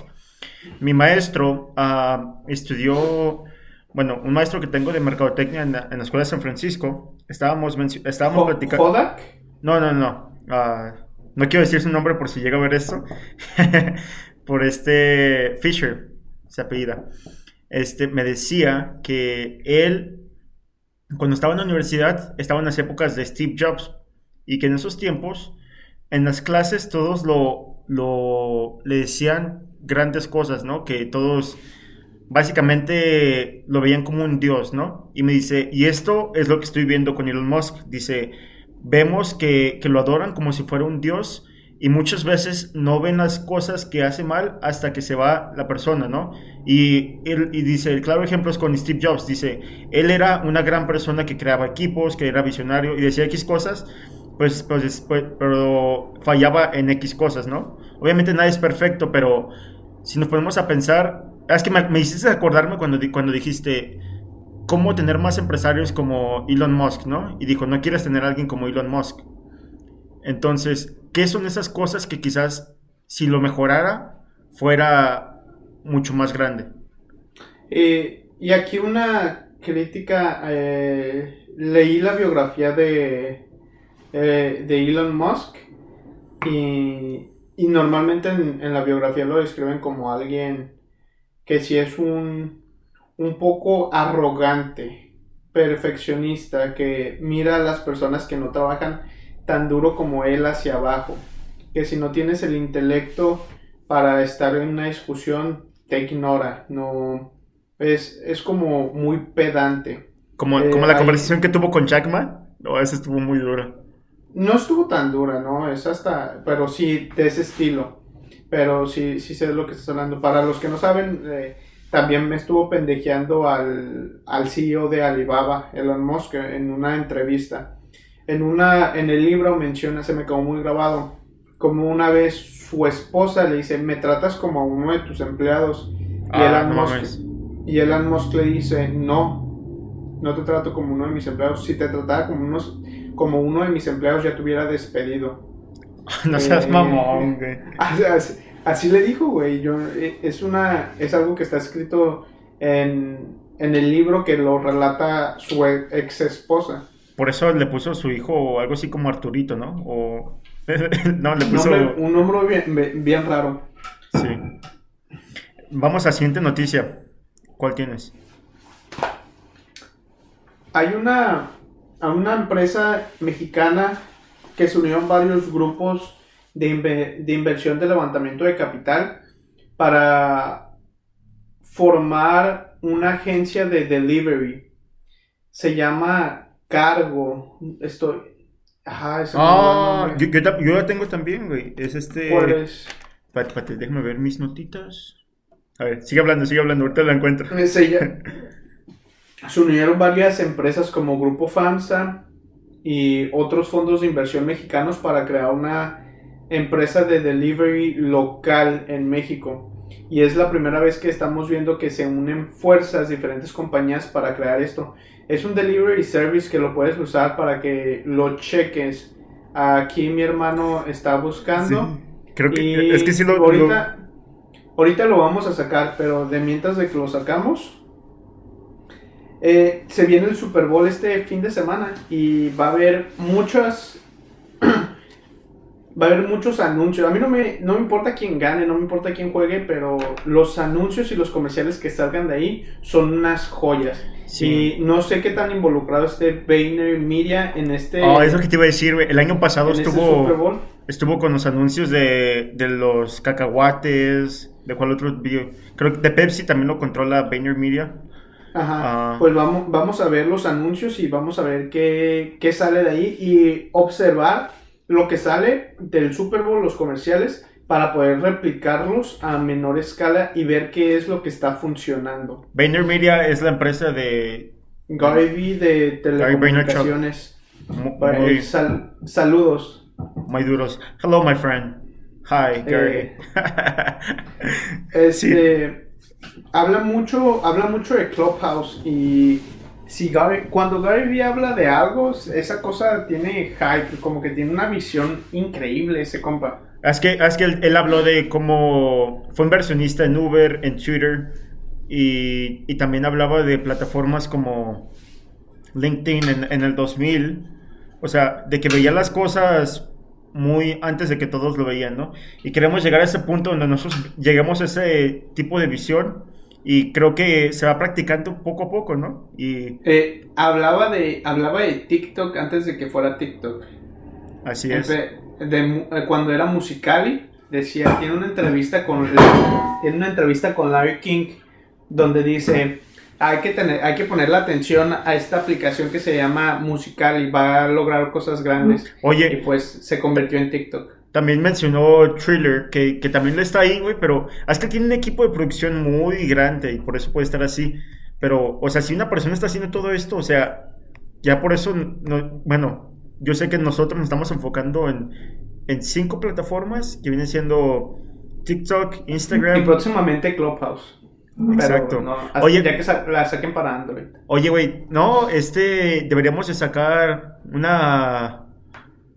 Mi maestro ah, estudió, bueno, un maestro que tengo de mercadotecnia en la, en la escuela de San Francisco. Estábamos, estábamos platicando. Kodak, No, no, no. ah, no quiero decir su nombre por si llega a ver esto. por este Fisher, se apellida. Este me decía que él, cuando estaba en la universidad, estaba en las épocas de Steve Jobs. Y que en esos tiempos, en las clases, todos lo, lo le decían grandes cosas, ¿no? Que todos básicamente lo veían como un dios, ¿no? Y me dice, y esto es lo que estoy viendo con Elon Musk. Dice, vemos que, que lo adoran como si fuera un dios y muchas veces no ven las cosas que hace mal hasta que se va la persona, ¿no? Y, él- y dice, el claro ejemplo es con Steve Jobs, dice, él era una gran persona que creaba equipos, que era visionario y decía X cosas, pues, pues, pues, pero fallaba en X cosas, ¿no? Obviamente nadie es perfecto, pero si nos ponemos a pensar, es que me, hiciste acordarme cuando, cuando dijiste cómo tener más empresarios como Elon Musk, ¿no? Y dijo, no quieres tener a alguien como Elon Musk. Entonces, ¿qué son esas cosas que quizás si lo mejorara fuera mucho más grande? Eh, y aquí una crítica, eh, leí la biografía de, eh, de Elon Musk y, normalmente en, en la biografía lo describen como alguien que si es un, un poco arrogante, perfeccionista, que mira a las personas que no trabajan tan duro como él hacia abajo, que si no tienes el intelecto para estar en una discusión, te ignora, no... Es, es como muy pedante. Como, Eh, como la ahí- conversación que tuvo con Jack Ma. No, esa estuvo muy dura. No estuvo tan dura, ¿no? Es hasta, pero sí, de ese estilo. Pero sí, sí sé de lo que estás hablando. Para los que no saben, eh, también me estuvo pendejeando al, al CEO de Alibaba, Elon Musk, en una entrevista. En, una, en el libro menciona, se me quedó muy grabado, como una vez su esposa le dice, me tratas como uno de tus empleados. Y Ah, Elon no Musk y Elon Musk le dice, no, no te trato como uno de mis empleados. Si te tratara como, unos, como uno de mis empleados ya te hubiera despedido. No seas Eh, mamón, güey. Así, le dijo, güey. Yo, eh, es, una, es algo que está escrito en, en el libro que lo relata su ex esposa. Por eso le puso su hijo algo así como Arturito, ¿no? O... no, le Un puso... nombre, un nombre bien, bien raro. Sí. Vamos a la siguiente noticia. ¿Cuál tienes? Hay una, a una empresa mexicana que se unieron varios grupos de, inve- de inversión de levantamiento de capital para formar una agencia de delivery. Se llama Cargo. Estoy. Ajá, Ah, yo, yo, yo la tengo también, güey. Es este... ¿Cuál es? Espérate, espérate, déjame ver mis notitas. A ver, sigue hablando, sigue hablando, ahorita la encuentro. Se, se unieron varias empresas como Grupo FAMSA y otros fondos de inversión mexicanos para crear una empresa de delivery local en México. Y es la primera vez que estamos viendo que se unen fuerzas, diferentes compañías para crear esto. Es un delivery service que lo puedes usar para que lo cheques. Aquí mi hermano está buscando. Sí, Creo que Y es que sí lo, ahorita, ahorita lo vamos a sacar, pero de mientras de que lo sacamos, eh, se viene el Super Bowl este fin de semana y va a haber muchas, va a haber muchos anuncios. A mí no me, no me importa quién gane, no me importa quién juegue, pero los anuncios y los comerciales que salgan de ahí son unas joyas. Sí. Y no sé qué tan involucrado esté Vayner Media en este, Oh, es lo que te iba a decir. El año pasado este estuvo, estuvo con los anuncios de, de los cacahuates, de cuál otro video. Creo que de Pepsi también lo controla Vayner Media. Ajá, Ah. pues vamos, vamos a ver los anuncios y vamos a ver qué, qué sale de ahí y observar lo que sale del Super Bowl, los comerciales, para poder replicarlos a menor escala y ver qué es lo que está funcionando. VaynerMedia es la empresa de Gary de telecomunicaciones. muy, sal- saludos. muy duros. Hello, my friend. Hi, Gary. Eh, Este habla mucho, habla mucho de Clubhouse y si cuando Gary Vee habla de algo, esa cosa tiene hype, como que tiene una visión increíble ese compa. Es que, es que él, habló de cómo fue inversionista en Uber, en Twitter, y, y también hablaba de plataformas como LinkedIn en, en el 2000. O sea, de que veía las cosas muy antes de que todos lo veían, ¿no? Y queremos llegar a ese punto donde nosotros lleguemos a ese tipo de visión y creo que se va practicando poco a poco, ¿no? Y Eh, hablaba de hablaba de TikTok antes de que fuera TikTok. así es. Empe- de eh, cuando era Musicali, decía, tiene una entrevista con tiene una entrevista con Larry King donde dice, hay que tener hay que ponerle atención a esta aplicación que se llama Musicali, va a lograr cosas grandes. Y Oye, pues se convirtió en TikTok. También mencionó Thriller, que, que también le está ahí, güey, pero es que tiene un equipo de producción muy grande y por eso puede estar así. Pero, o sea, si una persona está haciendo todo esto, o sea, ya por eso, no, bueno, yo sé que nosotros nos estamos enfocando en, en cinco plataformas que vienen siendo TikTok, Y Instagram. próximamente Clubhouse. Exacto. no, Oye- ya que sa- la saquen para Android. Oye, güey, no, este, deberíamos de sacar una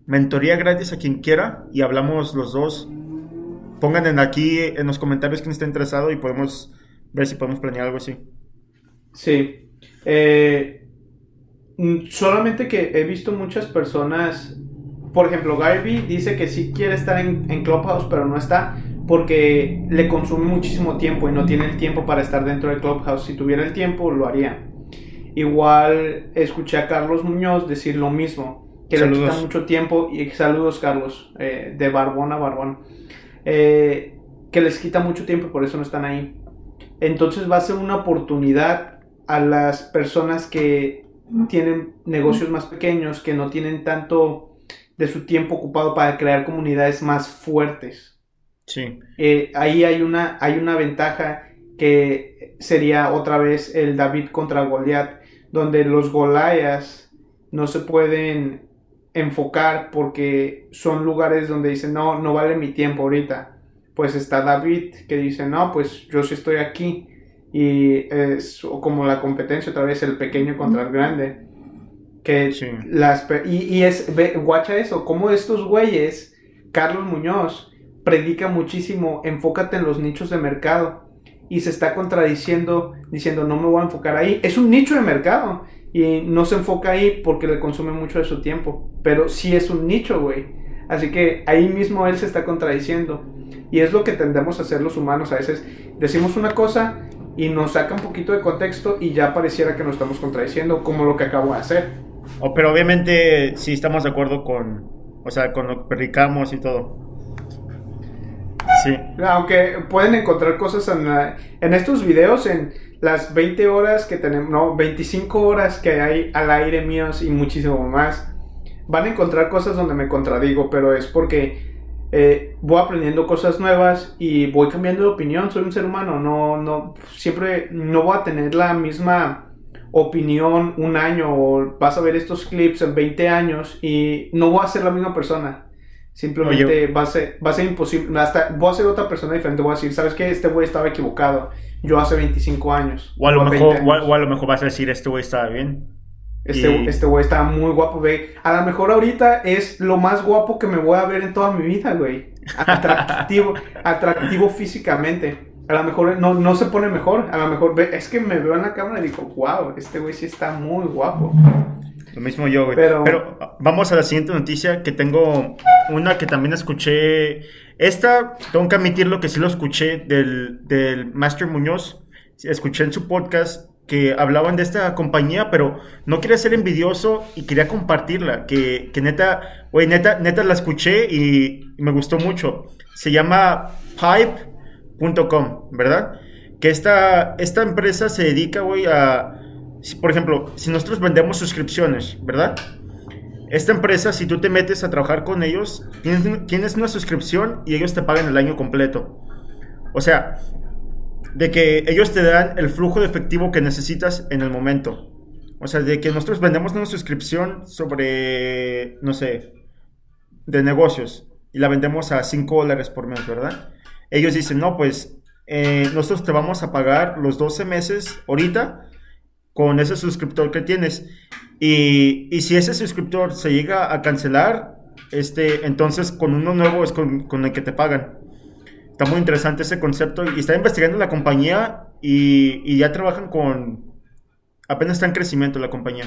mentoría gratis a quien quiera y hablamos los dos. Pongan en aquí en los comentarios quién está interesado y podemos ver si podemos planear algo así. Sí. Eh, mm, solamente que he visto muchas personas. Por ejemplo, Garby dice que sí quiere estar en, en Clubhouse, pero no está porque le consume muchísimo tiempo y no tiene el tiempo para estar dentro de Clubhouse. Si tuviera el tiempo, lo haría. Igual escuché a Carlos Muñoz decir lo mismo, que le Saludos. quita mucho tiempo. Y saludos, Carlos, eh, de Barbón a Barbón. Eh, que les quita mucho tiempo y por eso no están ahí. Entonces va a ser una oportunidad a las personas que tienen negocios más pequeños, que no tienen tanto de su tiempo ocupado para crear comunidades más fuertes. Sí. Eh, ahí hay una, hay una ventaja que sería otra vez el David contra Goliat, donde los Golayas no se pueden enfocar porque son lugares donde dicen, no, no vale mi tiempo ahorita. Pues está David que dice, no, pues yo sí estoy aquí. Y es como la competencia otra vez, el pequeño contra el grande. Que Sí. las, y, y es, ve, guacha eso, como estos güeyes, Carlos Muñoz, predica muchísimo, enfócate en los nichos de mercado. Y se está contradiciendo, diciendo, no me voy a enfocar ahí. Es un nicho de mercado. Y no se enfoca ahí porque le consume mucho de su tiempo. Pero sí es un nicho, güey. Así que ahí mismo él se está contradiciendo. Y es lo que tendemos a hacer los humanos. A veces decimos una cosa y nos saca un poquito de contexto y ya pareciera que nos estamos contradiciendo, como lo que acabo de hacer. O- pero obviamente sí estamos de acuerdo con, o sea, con lo que predicamos y todo. Aunque pueden encontrar cosas en estos videos, en las 20 horas que tenemos, no, 25 horas que hay al aire míos y muchísimo más, van a encontrar cosas donde me contradigo, pero es porque eh, voy aprendiendo cosas nuevas y voy cambiando de opinión, soy un ser humano, no, no, siempre no voy a tener la misma opinión un año o vas a ver estos clips en 20 años y no voy a ser la misma persona. Simplemente Oye. va, a ser, va a ser imposible. Hasta voy a ser otra persona diferente. Voy a decir, ¿sabes qué? Este güey estaba equivocado. Yo hace 25 años. O a lo o 20 mejor, o a, años. o a lo mejor vas a decir, este güey estaba bien. Este, y- este güey está muy guapo, güey. A lo mejor ahorita es lo más guapo que me voy a ver en toda mi vida, güey. Atractivo, atractivo físicamente. A lo mejor no, no se pone mejor. A lo mejor es que me veo en la cámara y digo, wow, este güey sí está muy guapo. Lo mismo yo, güey. Pero- Pero, vamos a la siguiente noticia que tengo una que también escuché. Esta, tengo que admitirlo que sí lo escuché del, del Master Muñoz. Escuché en su podcast que hablaban de esta compañía, pero no quería ser envidioso y quería compartirla. Que, que neta, güey, neta, neta la escuché y, y me gustó mucho. Se llama Pipe.com, ¿verdad? Que esta, esta empresa se dedica, güey, a por ejemplo, si nosotros vendemos suscripciones, ¿verdad? esta empresa, si tú te metes a trabajar con ellos, tienes, una suscripción y ellos te pagan el año completo. O sea, de que ellos te dan el flujo de efectivo que necesitas en el momento. O sea, de que nosotros vendemos una suscripción sobre, no sé, de negocios y la vendemos a 5 dólares por mes, ¿verdad? Ellos dicen, no, pues eh, nosotros te vamos a pagar los 12 meses ahorita con ese suscriptor que tienes. Y, y si ese suscriptor se llega a cancelar, este, entonces con uno nuevo es con, con, el que te pagan. Está muy interesante ese concepto y está investigando la compañía y, y ya trabajan con... Apenas está en crecimiento la compañía.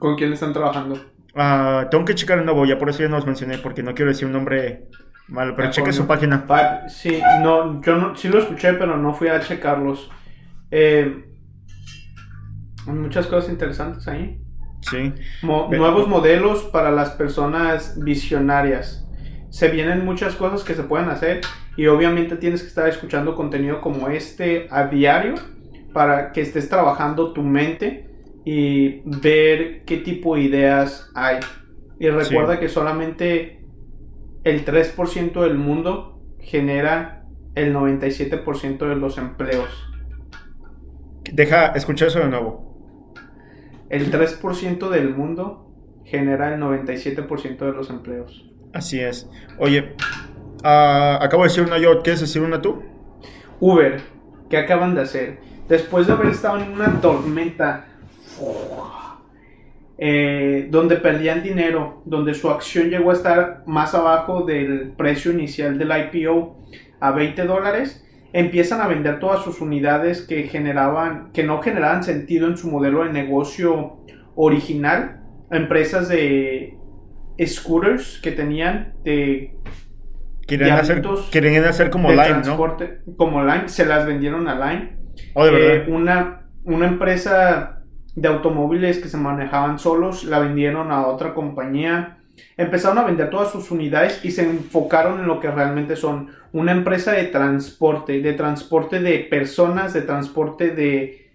¿Con quién están trabajando? Uh, tengo que checar el nuevo, ya por eso ya no los mencioné, porque no quiero decir un nombre malo, pero cheque su página. Sí, no, yo no, sí lo escuché, pero no fui a checarlos. Eh, muchas cosas interesantes ahí. Sí. Mo nuevos modelos para las personas visionarias. Se vienen muchas cosas que se pueden hacer y obviamente tienes que estar escuchando contenido como este a diario para que estés trabajando tu mente y ver qué tipo de ideas hay. Y recuerda sí. que solamente el 3% del mundo genera el 97% de los empleos. Deja escuchar eso de nuevo. El 3% del mundo genera el 97% de los empleos. Así es. Oye, uh, acabo de decir una yo, ¿quieres decir una tú? Uber, ¿qué acaban de hacer? Después de haber estado en una tormenta eh, donde perdían dinero, donde su acción llegó a estar más abajo del precio inicial del IPO a 20 dólares, empiezan a vender todas sus unidades que generaban, que no generaban sentido en su modelo de negocio original, empresas de scooters que tenían de Querían hacer, hacer como Line, ¿no? Como Line, se las vendieron a Line. Oh, de. Eh, una, una empresa de automóviles que se manejaban solos, la vendieron a otra compañía. Empezaron a vender todas sus unidades y se enfocaron en lo que realmente son una empresa de transporte, de transporte de personas, de transporte de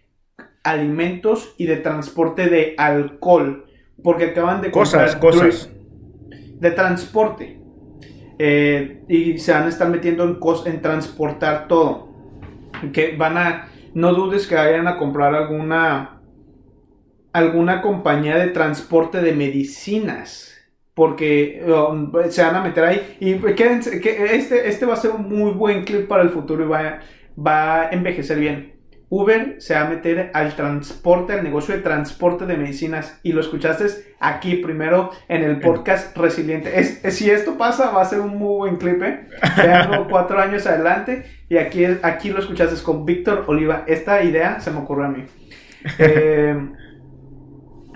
alimentos y de transporte de alcohol. Porque acaban de cosas, cosas de transporte. Eh, y se van a estar metiendo en, en transportar todo. Que van a, no dudes que vayan a comprar alguna alguna compañía de transporte de medicinas. Porque um, se van a meter ahí. Y quédense, que este, este va a ser un muy buen clip para el futuro y va, va a envejecer bien. Uber se va a meter al transporte, al negocio de transporte de medicinas. Y lo escuchaste aquí primero en el podcast Resiliente. Es, si esto pasa, va a ser un muy buen clip. ¿eh? cuatro años adelante. Y aquí, aquí lo escuchaste con Víctor Oliva. Esta idea se me ocurrió a mí. Eh,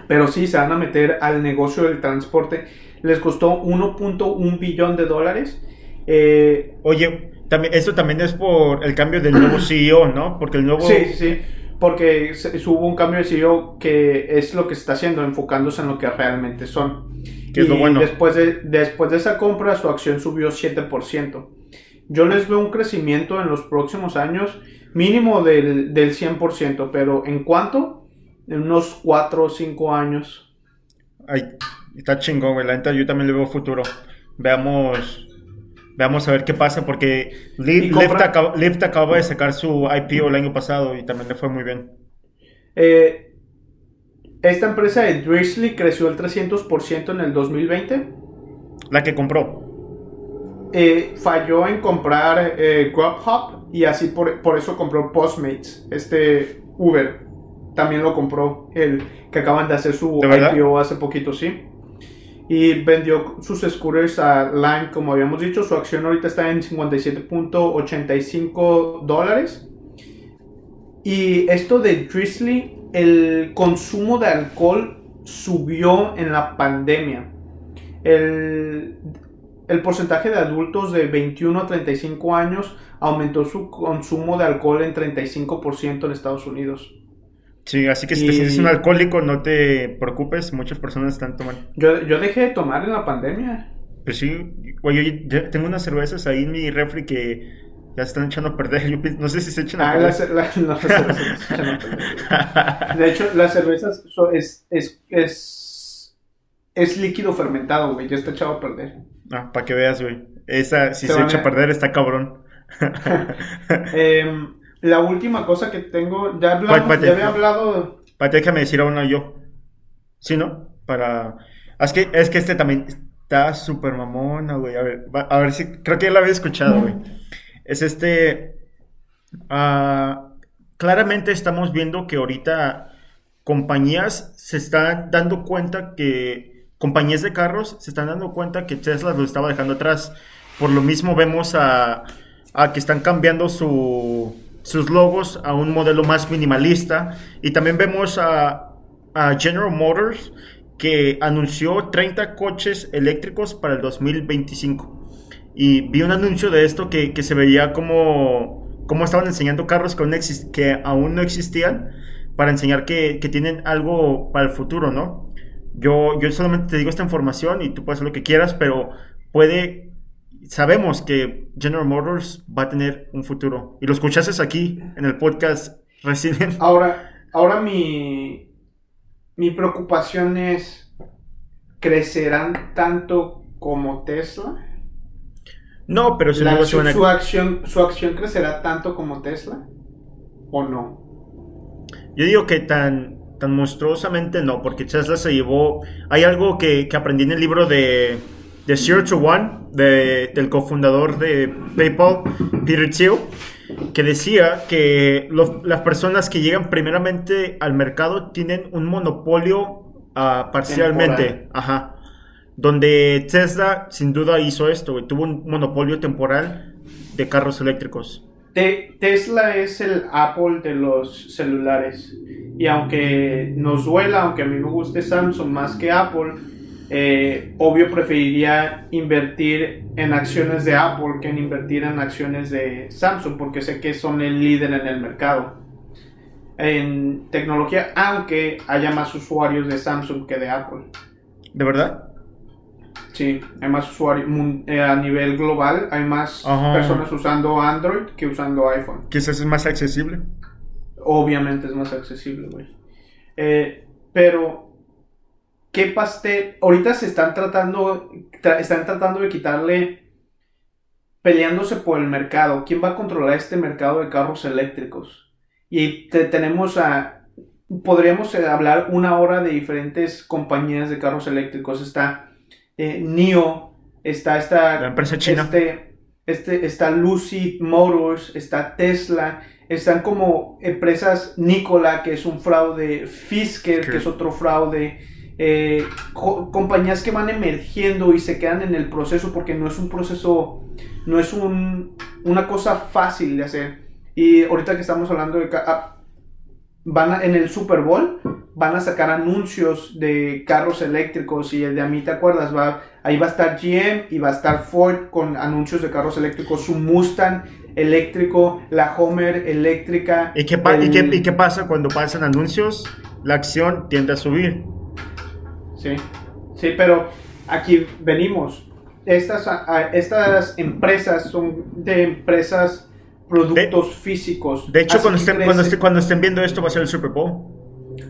pero sí, se van a meter al negocio del transporte. Les costó 1.1 billón de dólares. Eh, Oye, también, esto también es por el cambio del nuevo CEO, ¿no? Porque el nuevo... Sí, sí, porque hubo un cambio de CEO que es lo que está haciendo, enfocándose en lo que realmente son. Que es lo bueno. Después de, después de esa compra, su acción subió 7%. Yo les veo un crecimiento en los próximos años mínimo del, del 100%, pero ¿en cuánto? en unos 4 o 5 años. Ay, está chingón, güey. La neta, yo también le veo futuro. Veamos. Veamos a ver qué pasa, porque Lyft, acaba, acaba, de sacar su IPO el año pasado y también le fue muy bien. Eh, esta empresa de Drizzly creció el 300% en el 2020. La que compró. Eh, falló en comprar eh, Grubhub y así por, por eso compró Postmates, este Uber también lo compró el que acaban de hacer su IPO hace poquito, sí. Y vendió sus scooters a Line, como habíamos dicho. Su acción ahorita está en 57.85 dólares. Y esto de Drizzly, el consumo de alcohol subió en la pandemia. El, el porcentaje de adultos de 21 a 35 años aumentó su consumo de alcohol en 35% en Estados Unidos. Sí, así que si te sientes un alcohólico, no te preocupes, muchas personas están tomando. Yo, yo dejé de tomar en la pandemia. Pues sí, oye, tengo unas cervezas ahí en mi refri que ya se están echando a perder. Yo no sé si se echan a ah, perder. No, las cervezas se echan a perder. De hecho, las cervezas es, es, es es líquido fermentado, güey. Ya está echado a perder. Ah, para que veas, güey. Esa, si Se se, echa a- perder, está cabrón. Em, la última cosa que tengo, ya, hablamos, ¿Cuál, cuál te- ya había hablado. Pati, déjame decir a uno yo. ¿Sí, no? Para... Es que, es que este también está súper mamona, güey. A ver, a ver si... Creo que ya lo había escuchado, güey. Es este... ah, claramente estamos viendo que ahorita compañías se están dando cuenta que... Compañías de carros se están dando cuenta que Tesla lo estaba dejando atrás. Por lo mismo vemos a, a que están cambiando su, sus logos a un modelo más minimalista. Y también vemos a, a General Motors que anunció 30 coches eléctricos para el 2025. Y vi un anuncio de esto que, que se veía como, como estaban enseñando carros que aún, que aún no existían para enseñar que, que tienen algo para el futuro, ¿no? Yo, yo solamente te digo esta información y tú puedes hacer lo que quieras, pero puede... Sabemos que General Motors va a tener un futuro. Y lo escuchaste aquí en el podcast Resident. Ahora, ahora mi, mi preocupación es, ¿crecerán tanto como Tesla? No, pero su, van a- su acción, ¿Su acción crecerá tanto como Tesla? ¿O no? Yo digo que tan, tan monstruosamente no, porque Tesla se llevó... Hay algo que, que aprendí en el libro de, de Zero to One, de- del cofundador de PayPal, Peter Thiel, que decía que las personas que llegan primeramente al mercado tienen un monopolio ah, parcialmente. Temporal. Ajá. Donde Tesla sin duda hizo esto, tuvo un monopolio temporal de carros eléctricos. Te- Tesla es el Apple de los celulares. Y aunque nos duela, aunque a mí me guste Samsung más que Apple, eh, obvio preferiría invertir en acciones de Apple que en invertir en acciones de Samsung, porque sé que son el líder en el mercado. En tecnología, aunque haya más usuarios de Samsung que de Apple. ¿De verdad? Sí, hay más usuarios eh, a nivel global, hay más Ajá. personas usando Android que usando iPhone. Quizás es más accesible. Obviamente es más accesible, güey. Eh, pero, ¿qué pastel? Ahorita se están tratando, tra- están tratando de quitarle, peleándose por el mercado. ¿Quién va a controlar este mercado de carros eléctricos? Y te- tenemos a, podríamos eh, hablar una hora de diferentes compañías de carros eléctricos. Está eh, NIO, está esta La empresa china. este, este, está Lucid Motors, está Tesla, están como empresas Nikola, que es un fraude, Fisker, que es otro fraude, eh, co- compañías que van emergiendo y se quedan en el proceso porque no es un proceso, no es un, una cosa fácil de hacer. Y ahorita que estamos hablando de... ah, Van a- en el Super Bowl van a sacar anuncios de carros eléctricos y el de a mí te acuerdas va ahí va a estar GM y va a estar Ford con anuncios de carros eléctricos su Mustang eléctrico la Homer eléctrica ¿Y qué, pa- y el- qué- y qué pasa cuando pasan anuncios? La acción tiende a subir. Sí, sí, pero aquí venimos. Estas, estas empresas son de empresas productos físicos. De hecho, cuando estén, cuando, estén, cuando estén viendo esto va a ser el Super Bowl.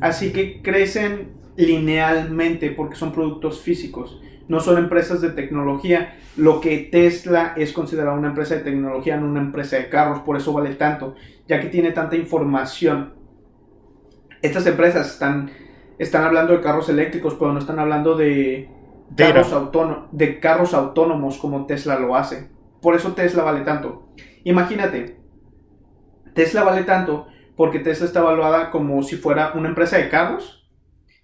Así que crecen linealmente porque son productos físicos. No son empresas de tecnología. Lo que Tesla es considerada una empresa de tecnología, no una empresa de carros. Por eso vale tanto, ya que tiene tanta información. Estas empresas están, están hablando de carros eléctricos, pero no están hablando de carros, autóno- de carros autónomos como Tesla lo hace. Por eso Tesla vale tanto. Imagínate, Tesla vale tanto porque Tesla está evaluada como si fuera una empresa de carros,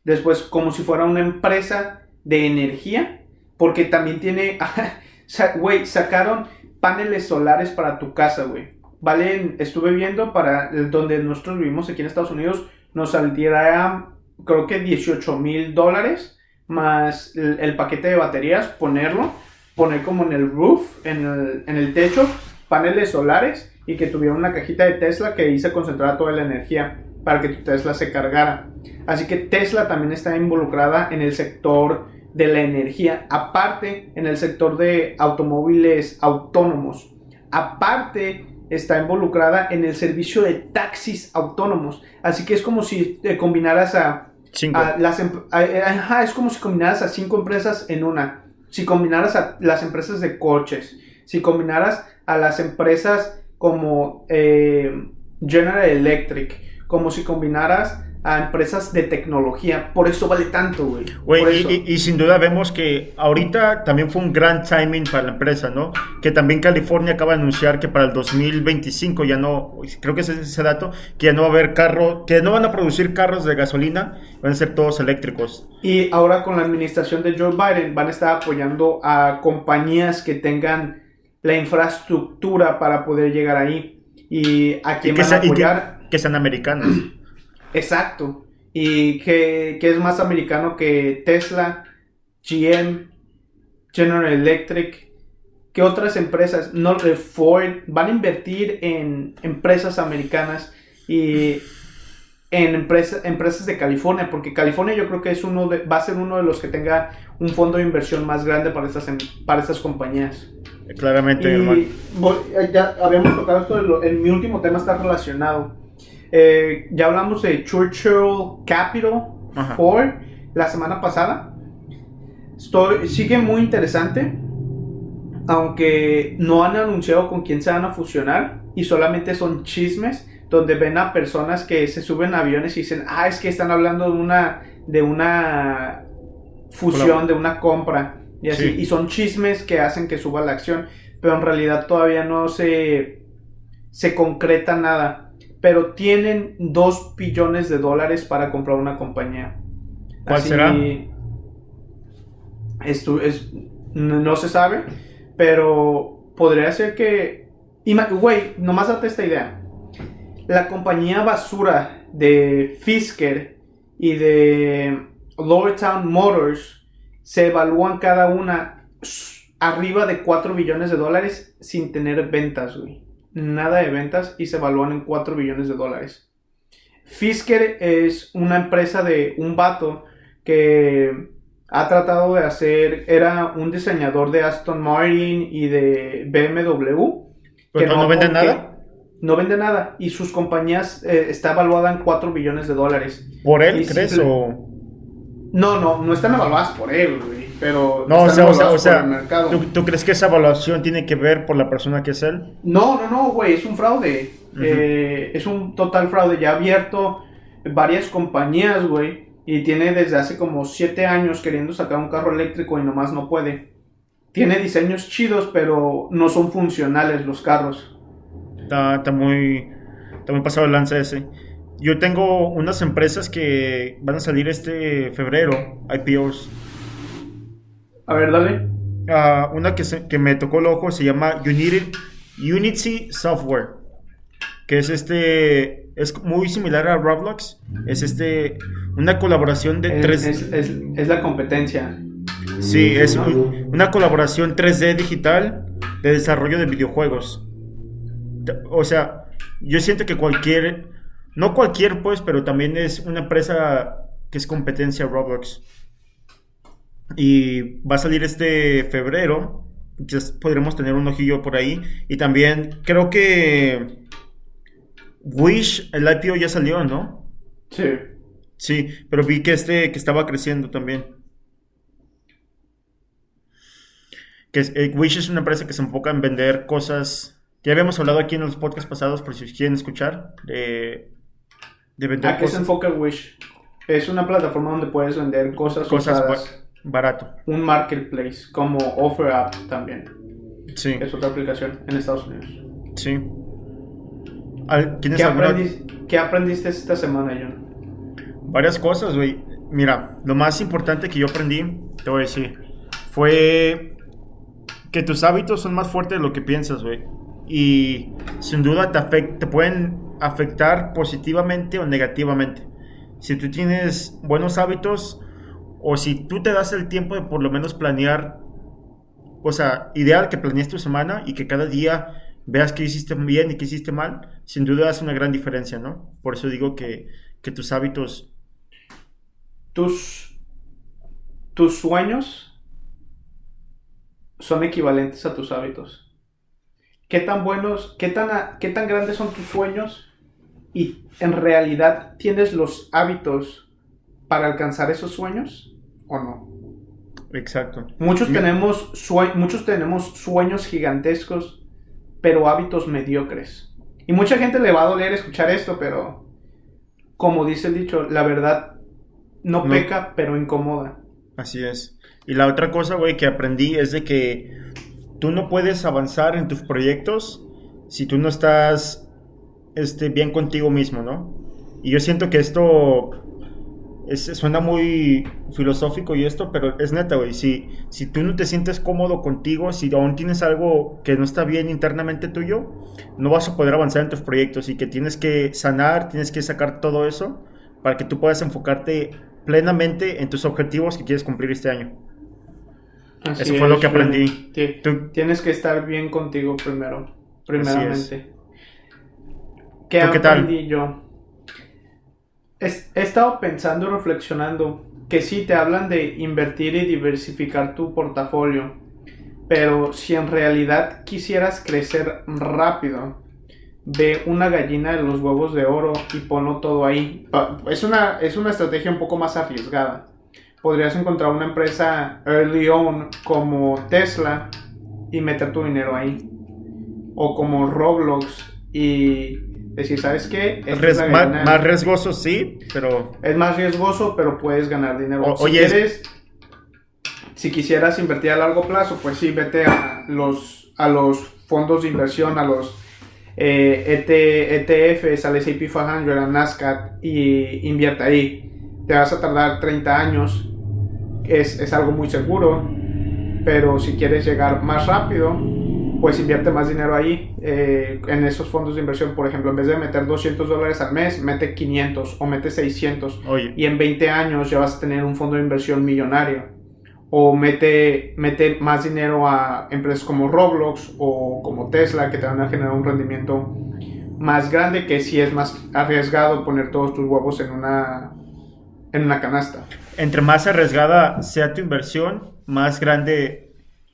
después como si fuera una empresa de energía, porque también tiene, sa- güey, sacaron paneles solares para tu casa, güey. Valen, estuve viendo para donde nosotros vivimos aquí en Estados Unidos, nos saldría creo que 18 mil dólares más el, el paquete de baterías, ponerlo, poner como en el roof, en el, en el techo, paneles solares y que tuviera una cajita de Tesla que ahí se concentrara toda la energía para que tu Tesla se cargara. Así que Tesla también está involucrada en el sector de la energía, aparte en el sector de automóviles autónomos, aparte está involucrada en el servicio de taxis autónomos. Así que es como si te combinaras a Cinco. a las em- a- eh, es como si combinaras a cinco empresas en una. Si combinaras a las empresas de coches, si combinaras a las empresas como eh, General Electric, como si combinaras a empresas de tecnología. Por eso vale tanto, güey. Y, eso. y- y sin duda vemos que ahorita también fue un gran timing para la empresa, ¿no? Que también California acaba de anunciar que para el 2025 ya no, creo que ese es ese dato, que ya no va a haber carro, que no van a producir carros de gasolina, van a ser todos eléctricos. Y ahora con la administración de Joe Biden van a estar apoyando a compañías que tengan la infraestructura para poder llegar ahí. Y a que, van a y que- apoyar. que sean americanos. Exacto. Y que, que es más americano que Tesla, GM, General Electric, que otras empresas, no Ford, van a invertir en empresas americanas y en empresas, empresas de California, porque California yo creo que es uno de, va a ser uno de los que tenga un fondo de inversión más grande para estas, em- para estas compañías. Claramente, hermano. Y voy- eh, ya habíamos tocado esto, de lo- en mi último tema está relacionado. Eh, ya hablamos de Churchill Capital Ajá. Ford la semana pasada. Estoy, sigue muy interesante, aunque no han anunciado con quién se van a fusionar y solamente son chismes donde ven a personas que se suben a aviones y dicen, ah, es que están hablando de una, de una fusión, de una compra. Y así, Sí. y son chismes que hacen que suba la acción, pero en realidad todavía no se, se concreta nada. Pero tienen 2 billones de dólares para comprar una compañía. ¿Cuál será? Esto es, no se sabe, pero podría ser que... ima- Güey, nomás date esta idea. La compañía basura de Fisker y de Lower Town Motors se evalúan cada una arriba de 4 billones de dólares sin tener ventas, güey. Nada de ventas y se evalúan en 4 billones de dólares. Fisker es una empresa de un vato que ha tratado de hacer, era un diseñador de Aston Martin y de BMW. ¿Pero no vende que nada? No vende nada y sus compañías eh, está evaluada en 4 billones de dólares. ¿Por él, Y crees? simple- O... No, no, no están evaluadas por él, güey, pero No, o sea, o sea, o el mercado. ¿tú, tú crees que esa evaluación tiene que ver por la persona que es él? No, no, no, güey, es un fraude. Eh, es un total fraude. Ya ha abierto varias compañías, güey. Y tiene desde hace como 7 años queriendo sacar un carro eléctrico y nomás no puede. Tiene diseños chidos, pero no son funcionales los carros. Está, está muy, está muy pasado el lance ese. Yo tengo unas empresas que van a salir este febrero, IPOs. A ver, dale. Ah, una que, se- que me tocó el ojo se llama Unity, Unity Software, que es este, es muy similar a Roblox. Es este, una colaboración de Es, tres, es- es- es la competencia. sí, es un- una colaboración 3D digital de desarrollo de videojuegos. O sea, yo siento que cualquier, no cualquier pues, pero también es una empresa que es competencia Roblox. Y va a salir este febrero. Quizás podremos tener un ojillo por ahí. Y también creo que Wish, el IPO ya salió, ¿no? Sí. Sí, pero vi que este que estaba creciendo también. Que es- eh, Wish es una empresa que se enfoca en vender cosas. Ya habíamos hablado aquí en los podcasts pasados, por si quieren escuchar, de, de vender ¿A qué se enfoca Wish? Es una plataforma donde puedes vender cosas, cosas usadas. Ba- barato. Un marketplace, como OfferUp también. Sí, Es otra aplicación en Estados Unidos. sí. Al- ¿Tienes ¿Qué, alguna- aprendis- qué aprendiste esta semana, John? Varias cosas, güey. Mira, lo más importante que yo aprendí, te voy a decir, fue que tus hábitos son más fuertes de lo que piensas, güey. Y sin duda te, afect- te pueden afectar positivamente o negativamente. Si tú tienes buenos hábitos o si tú te das el tiempo de por lo menos planear, o sea, ideal que planees tu semana y que cada día veas qué hiciste bien y qué hiciste mal, sin duda hace una gran diferencia, ¿no? Por eso digo que, que tus hábitos Tus, tus sueños son equivalentes a tus hábitos. ¿Qué tan buenos, qué tan, qué tan grandes son tus sueños y en realidad tienes los hábitos para alcanzar esos sueños o no. Exacto. Muchos tenemos, sue- muchos tenemos sueños gigantescos, pero hábitos mediocres. Y mucha gente le va a doler escuchar esto, pero como dice el dicho, la verdad no, No. peca, pero incomoda. Así es. Y la otra cosa, güey, que aprendí es de que tú no puedes avanzar en tus proyectos si tú no estás este, bien contigo mismo, ¿no? Y yo siento que esto es- suena muy filosófico y esto, pero es neta, güey. Si, si tú no te sientes cómodo contigo, si aún tienes algo que no está bien internamente tuyo, no vas a poder avanzar en tus proyectos y que tienes que sanar, tienes que sacar todo eso para que tú puedas enfocarte plenamente en tus objetivos que quieres cumplir este año. Así Eso fue lo que aprendí. Tú- Tienes que estar bien contigo primero, primeramente. ¿Qué ¿Tú qué tal? aprendí yo? He estado pensando y reflexionando que sí te hablan de invertir y diversificar tu portafolio, pero si en realidad quisieras crecer rápido, ve una gallina de los huevos de oro y ponlo todo ahí. Es una, es una estrategia un poco más arriesgada. Podrías encontrar una empresa early on como Tesla y meter tu dinero ahí. O como Roblox y decir, ¿sabes qué? Es gallina- más riesgoso, sí, pero es más riesgoso, pero puedes ganar dinero. O- si oye, quieres, si quisieras invertir a largo plazo, pues sí, vete a los, a los fondos de inversión, a los eh, ET, ETFs, al S&P 500, a Nasdaq y invierte ahí. Te vas a tardar 30 años, es, es algo muy seguro, pero si quieres llegar más rápido, pues invierte más dinero ahí eh, en esos fondos de inversión. Por ejemplo, en vez de meter 200 dólares al mes, mete 500 o mete 600 oye, y en 20 años ya vas a tener un fondo de inversión millonario. O mete, mete más dinero a empresas como Roblox o como Tesla que te van a generar un rendimiento más grande que si es más arriesgado poner todos tus huevos en una, en una canasta. entre más arriesgada sea tu inversión, más grande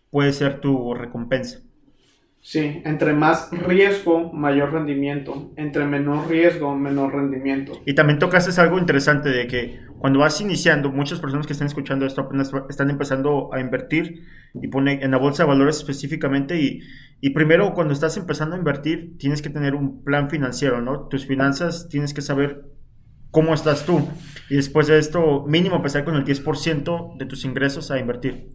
puede ser tu recompensa. Sí, entre más riesgo, mayor rendimiento. Entre menor riesgo, menor rendimiento. Y también tocaste algo interesante de que cuando vas iniciando, muchas personas que están escuchando esto apenas están empezando a invertir y pone en la bolsa de valores específicamente y, y primero cuando estás empezando a invertir tienes que tener un plan financiero, ¿no? Tus finanzas tienes que saber cómo estás tú y después de esto mínimo empezar con el 10% de tus ingresos a invertir.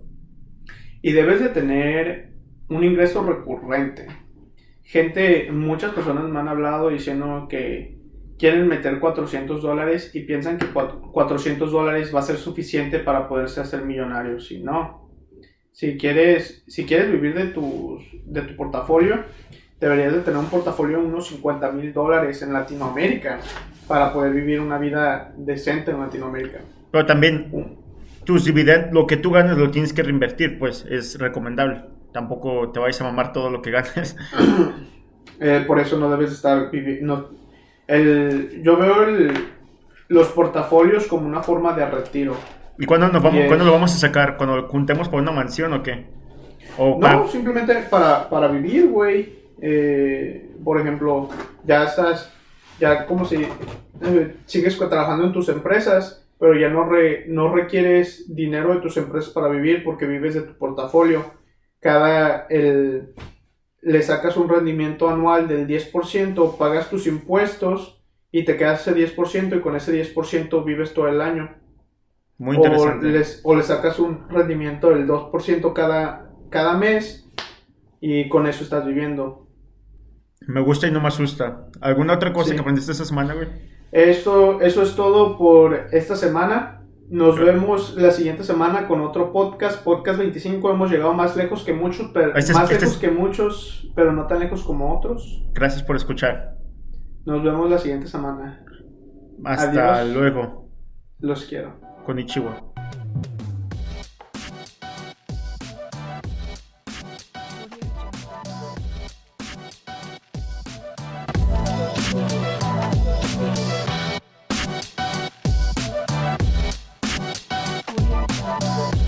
Y debes de tener un ingreso recurrente. Gente, muchas personas me han hablado diciendo que quieren meter 400 dólares y piensan que cuat- 400 dólares va a ser suficiente para poderse hacer millonarios. Y no. Si quieres, si quieres vivir de, tus, de tu portafolio, deberías de tener un portafolio de unos 50 mil dólares en Latinoamérica para poder vivir una vida decente en Latinoamérica. Pero también tus dividendos, lo que tú ganes lo tienes que reinvertir, pues es recomendable. Tampoco te vayas a mamar todo lo que ganes. Eh, por eso no debes estar viviendo. El, yo veo el- los portafolios como una forma de retiro. ¿Y cuándo, nos vamos, cuándo lo vamos a sacar? ¿Cuando juntemos para una mansión o qué? O No, para- simplemente para, para vivir, güey. Eh, por ejemplo, ya estás, ya como si eh, sigues trabajando en tus empresas, pero ya no, re- no requieres dinero de tus empresas para vivir porque vives de tu portafolio. Cada, el, le sacas un rendimiento anual del 10%, pagas tus impuestos y te quedas ese 10% y con ese 10% vives todo el año. Muy O interesante. les- o le sacas un rendimiento del 2% cada, cada mes y con eso estás viviendo. Me gusta y no me asusta. ¿Alguna otra cosa Sí. que aprendiste esta semana, güey? Esto, eso es todo por esta semana. Nos vemos la siguiente semana con otro podcast, podcast 25. Hemos llegado más lejos que muchos, pero Este es- más este lejos es- que muchos, pero no tan lejos como otros. Gracias por escuchar. Nos vemos la siguiente semana. Hasta Adiós. luego. Los quiero. Con Ichiwa.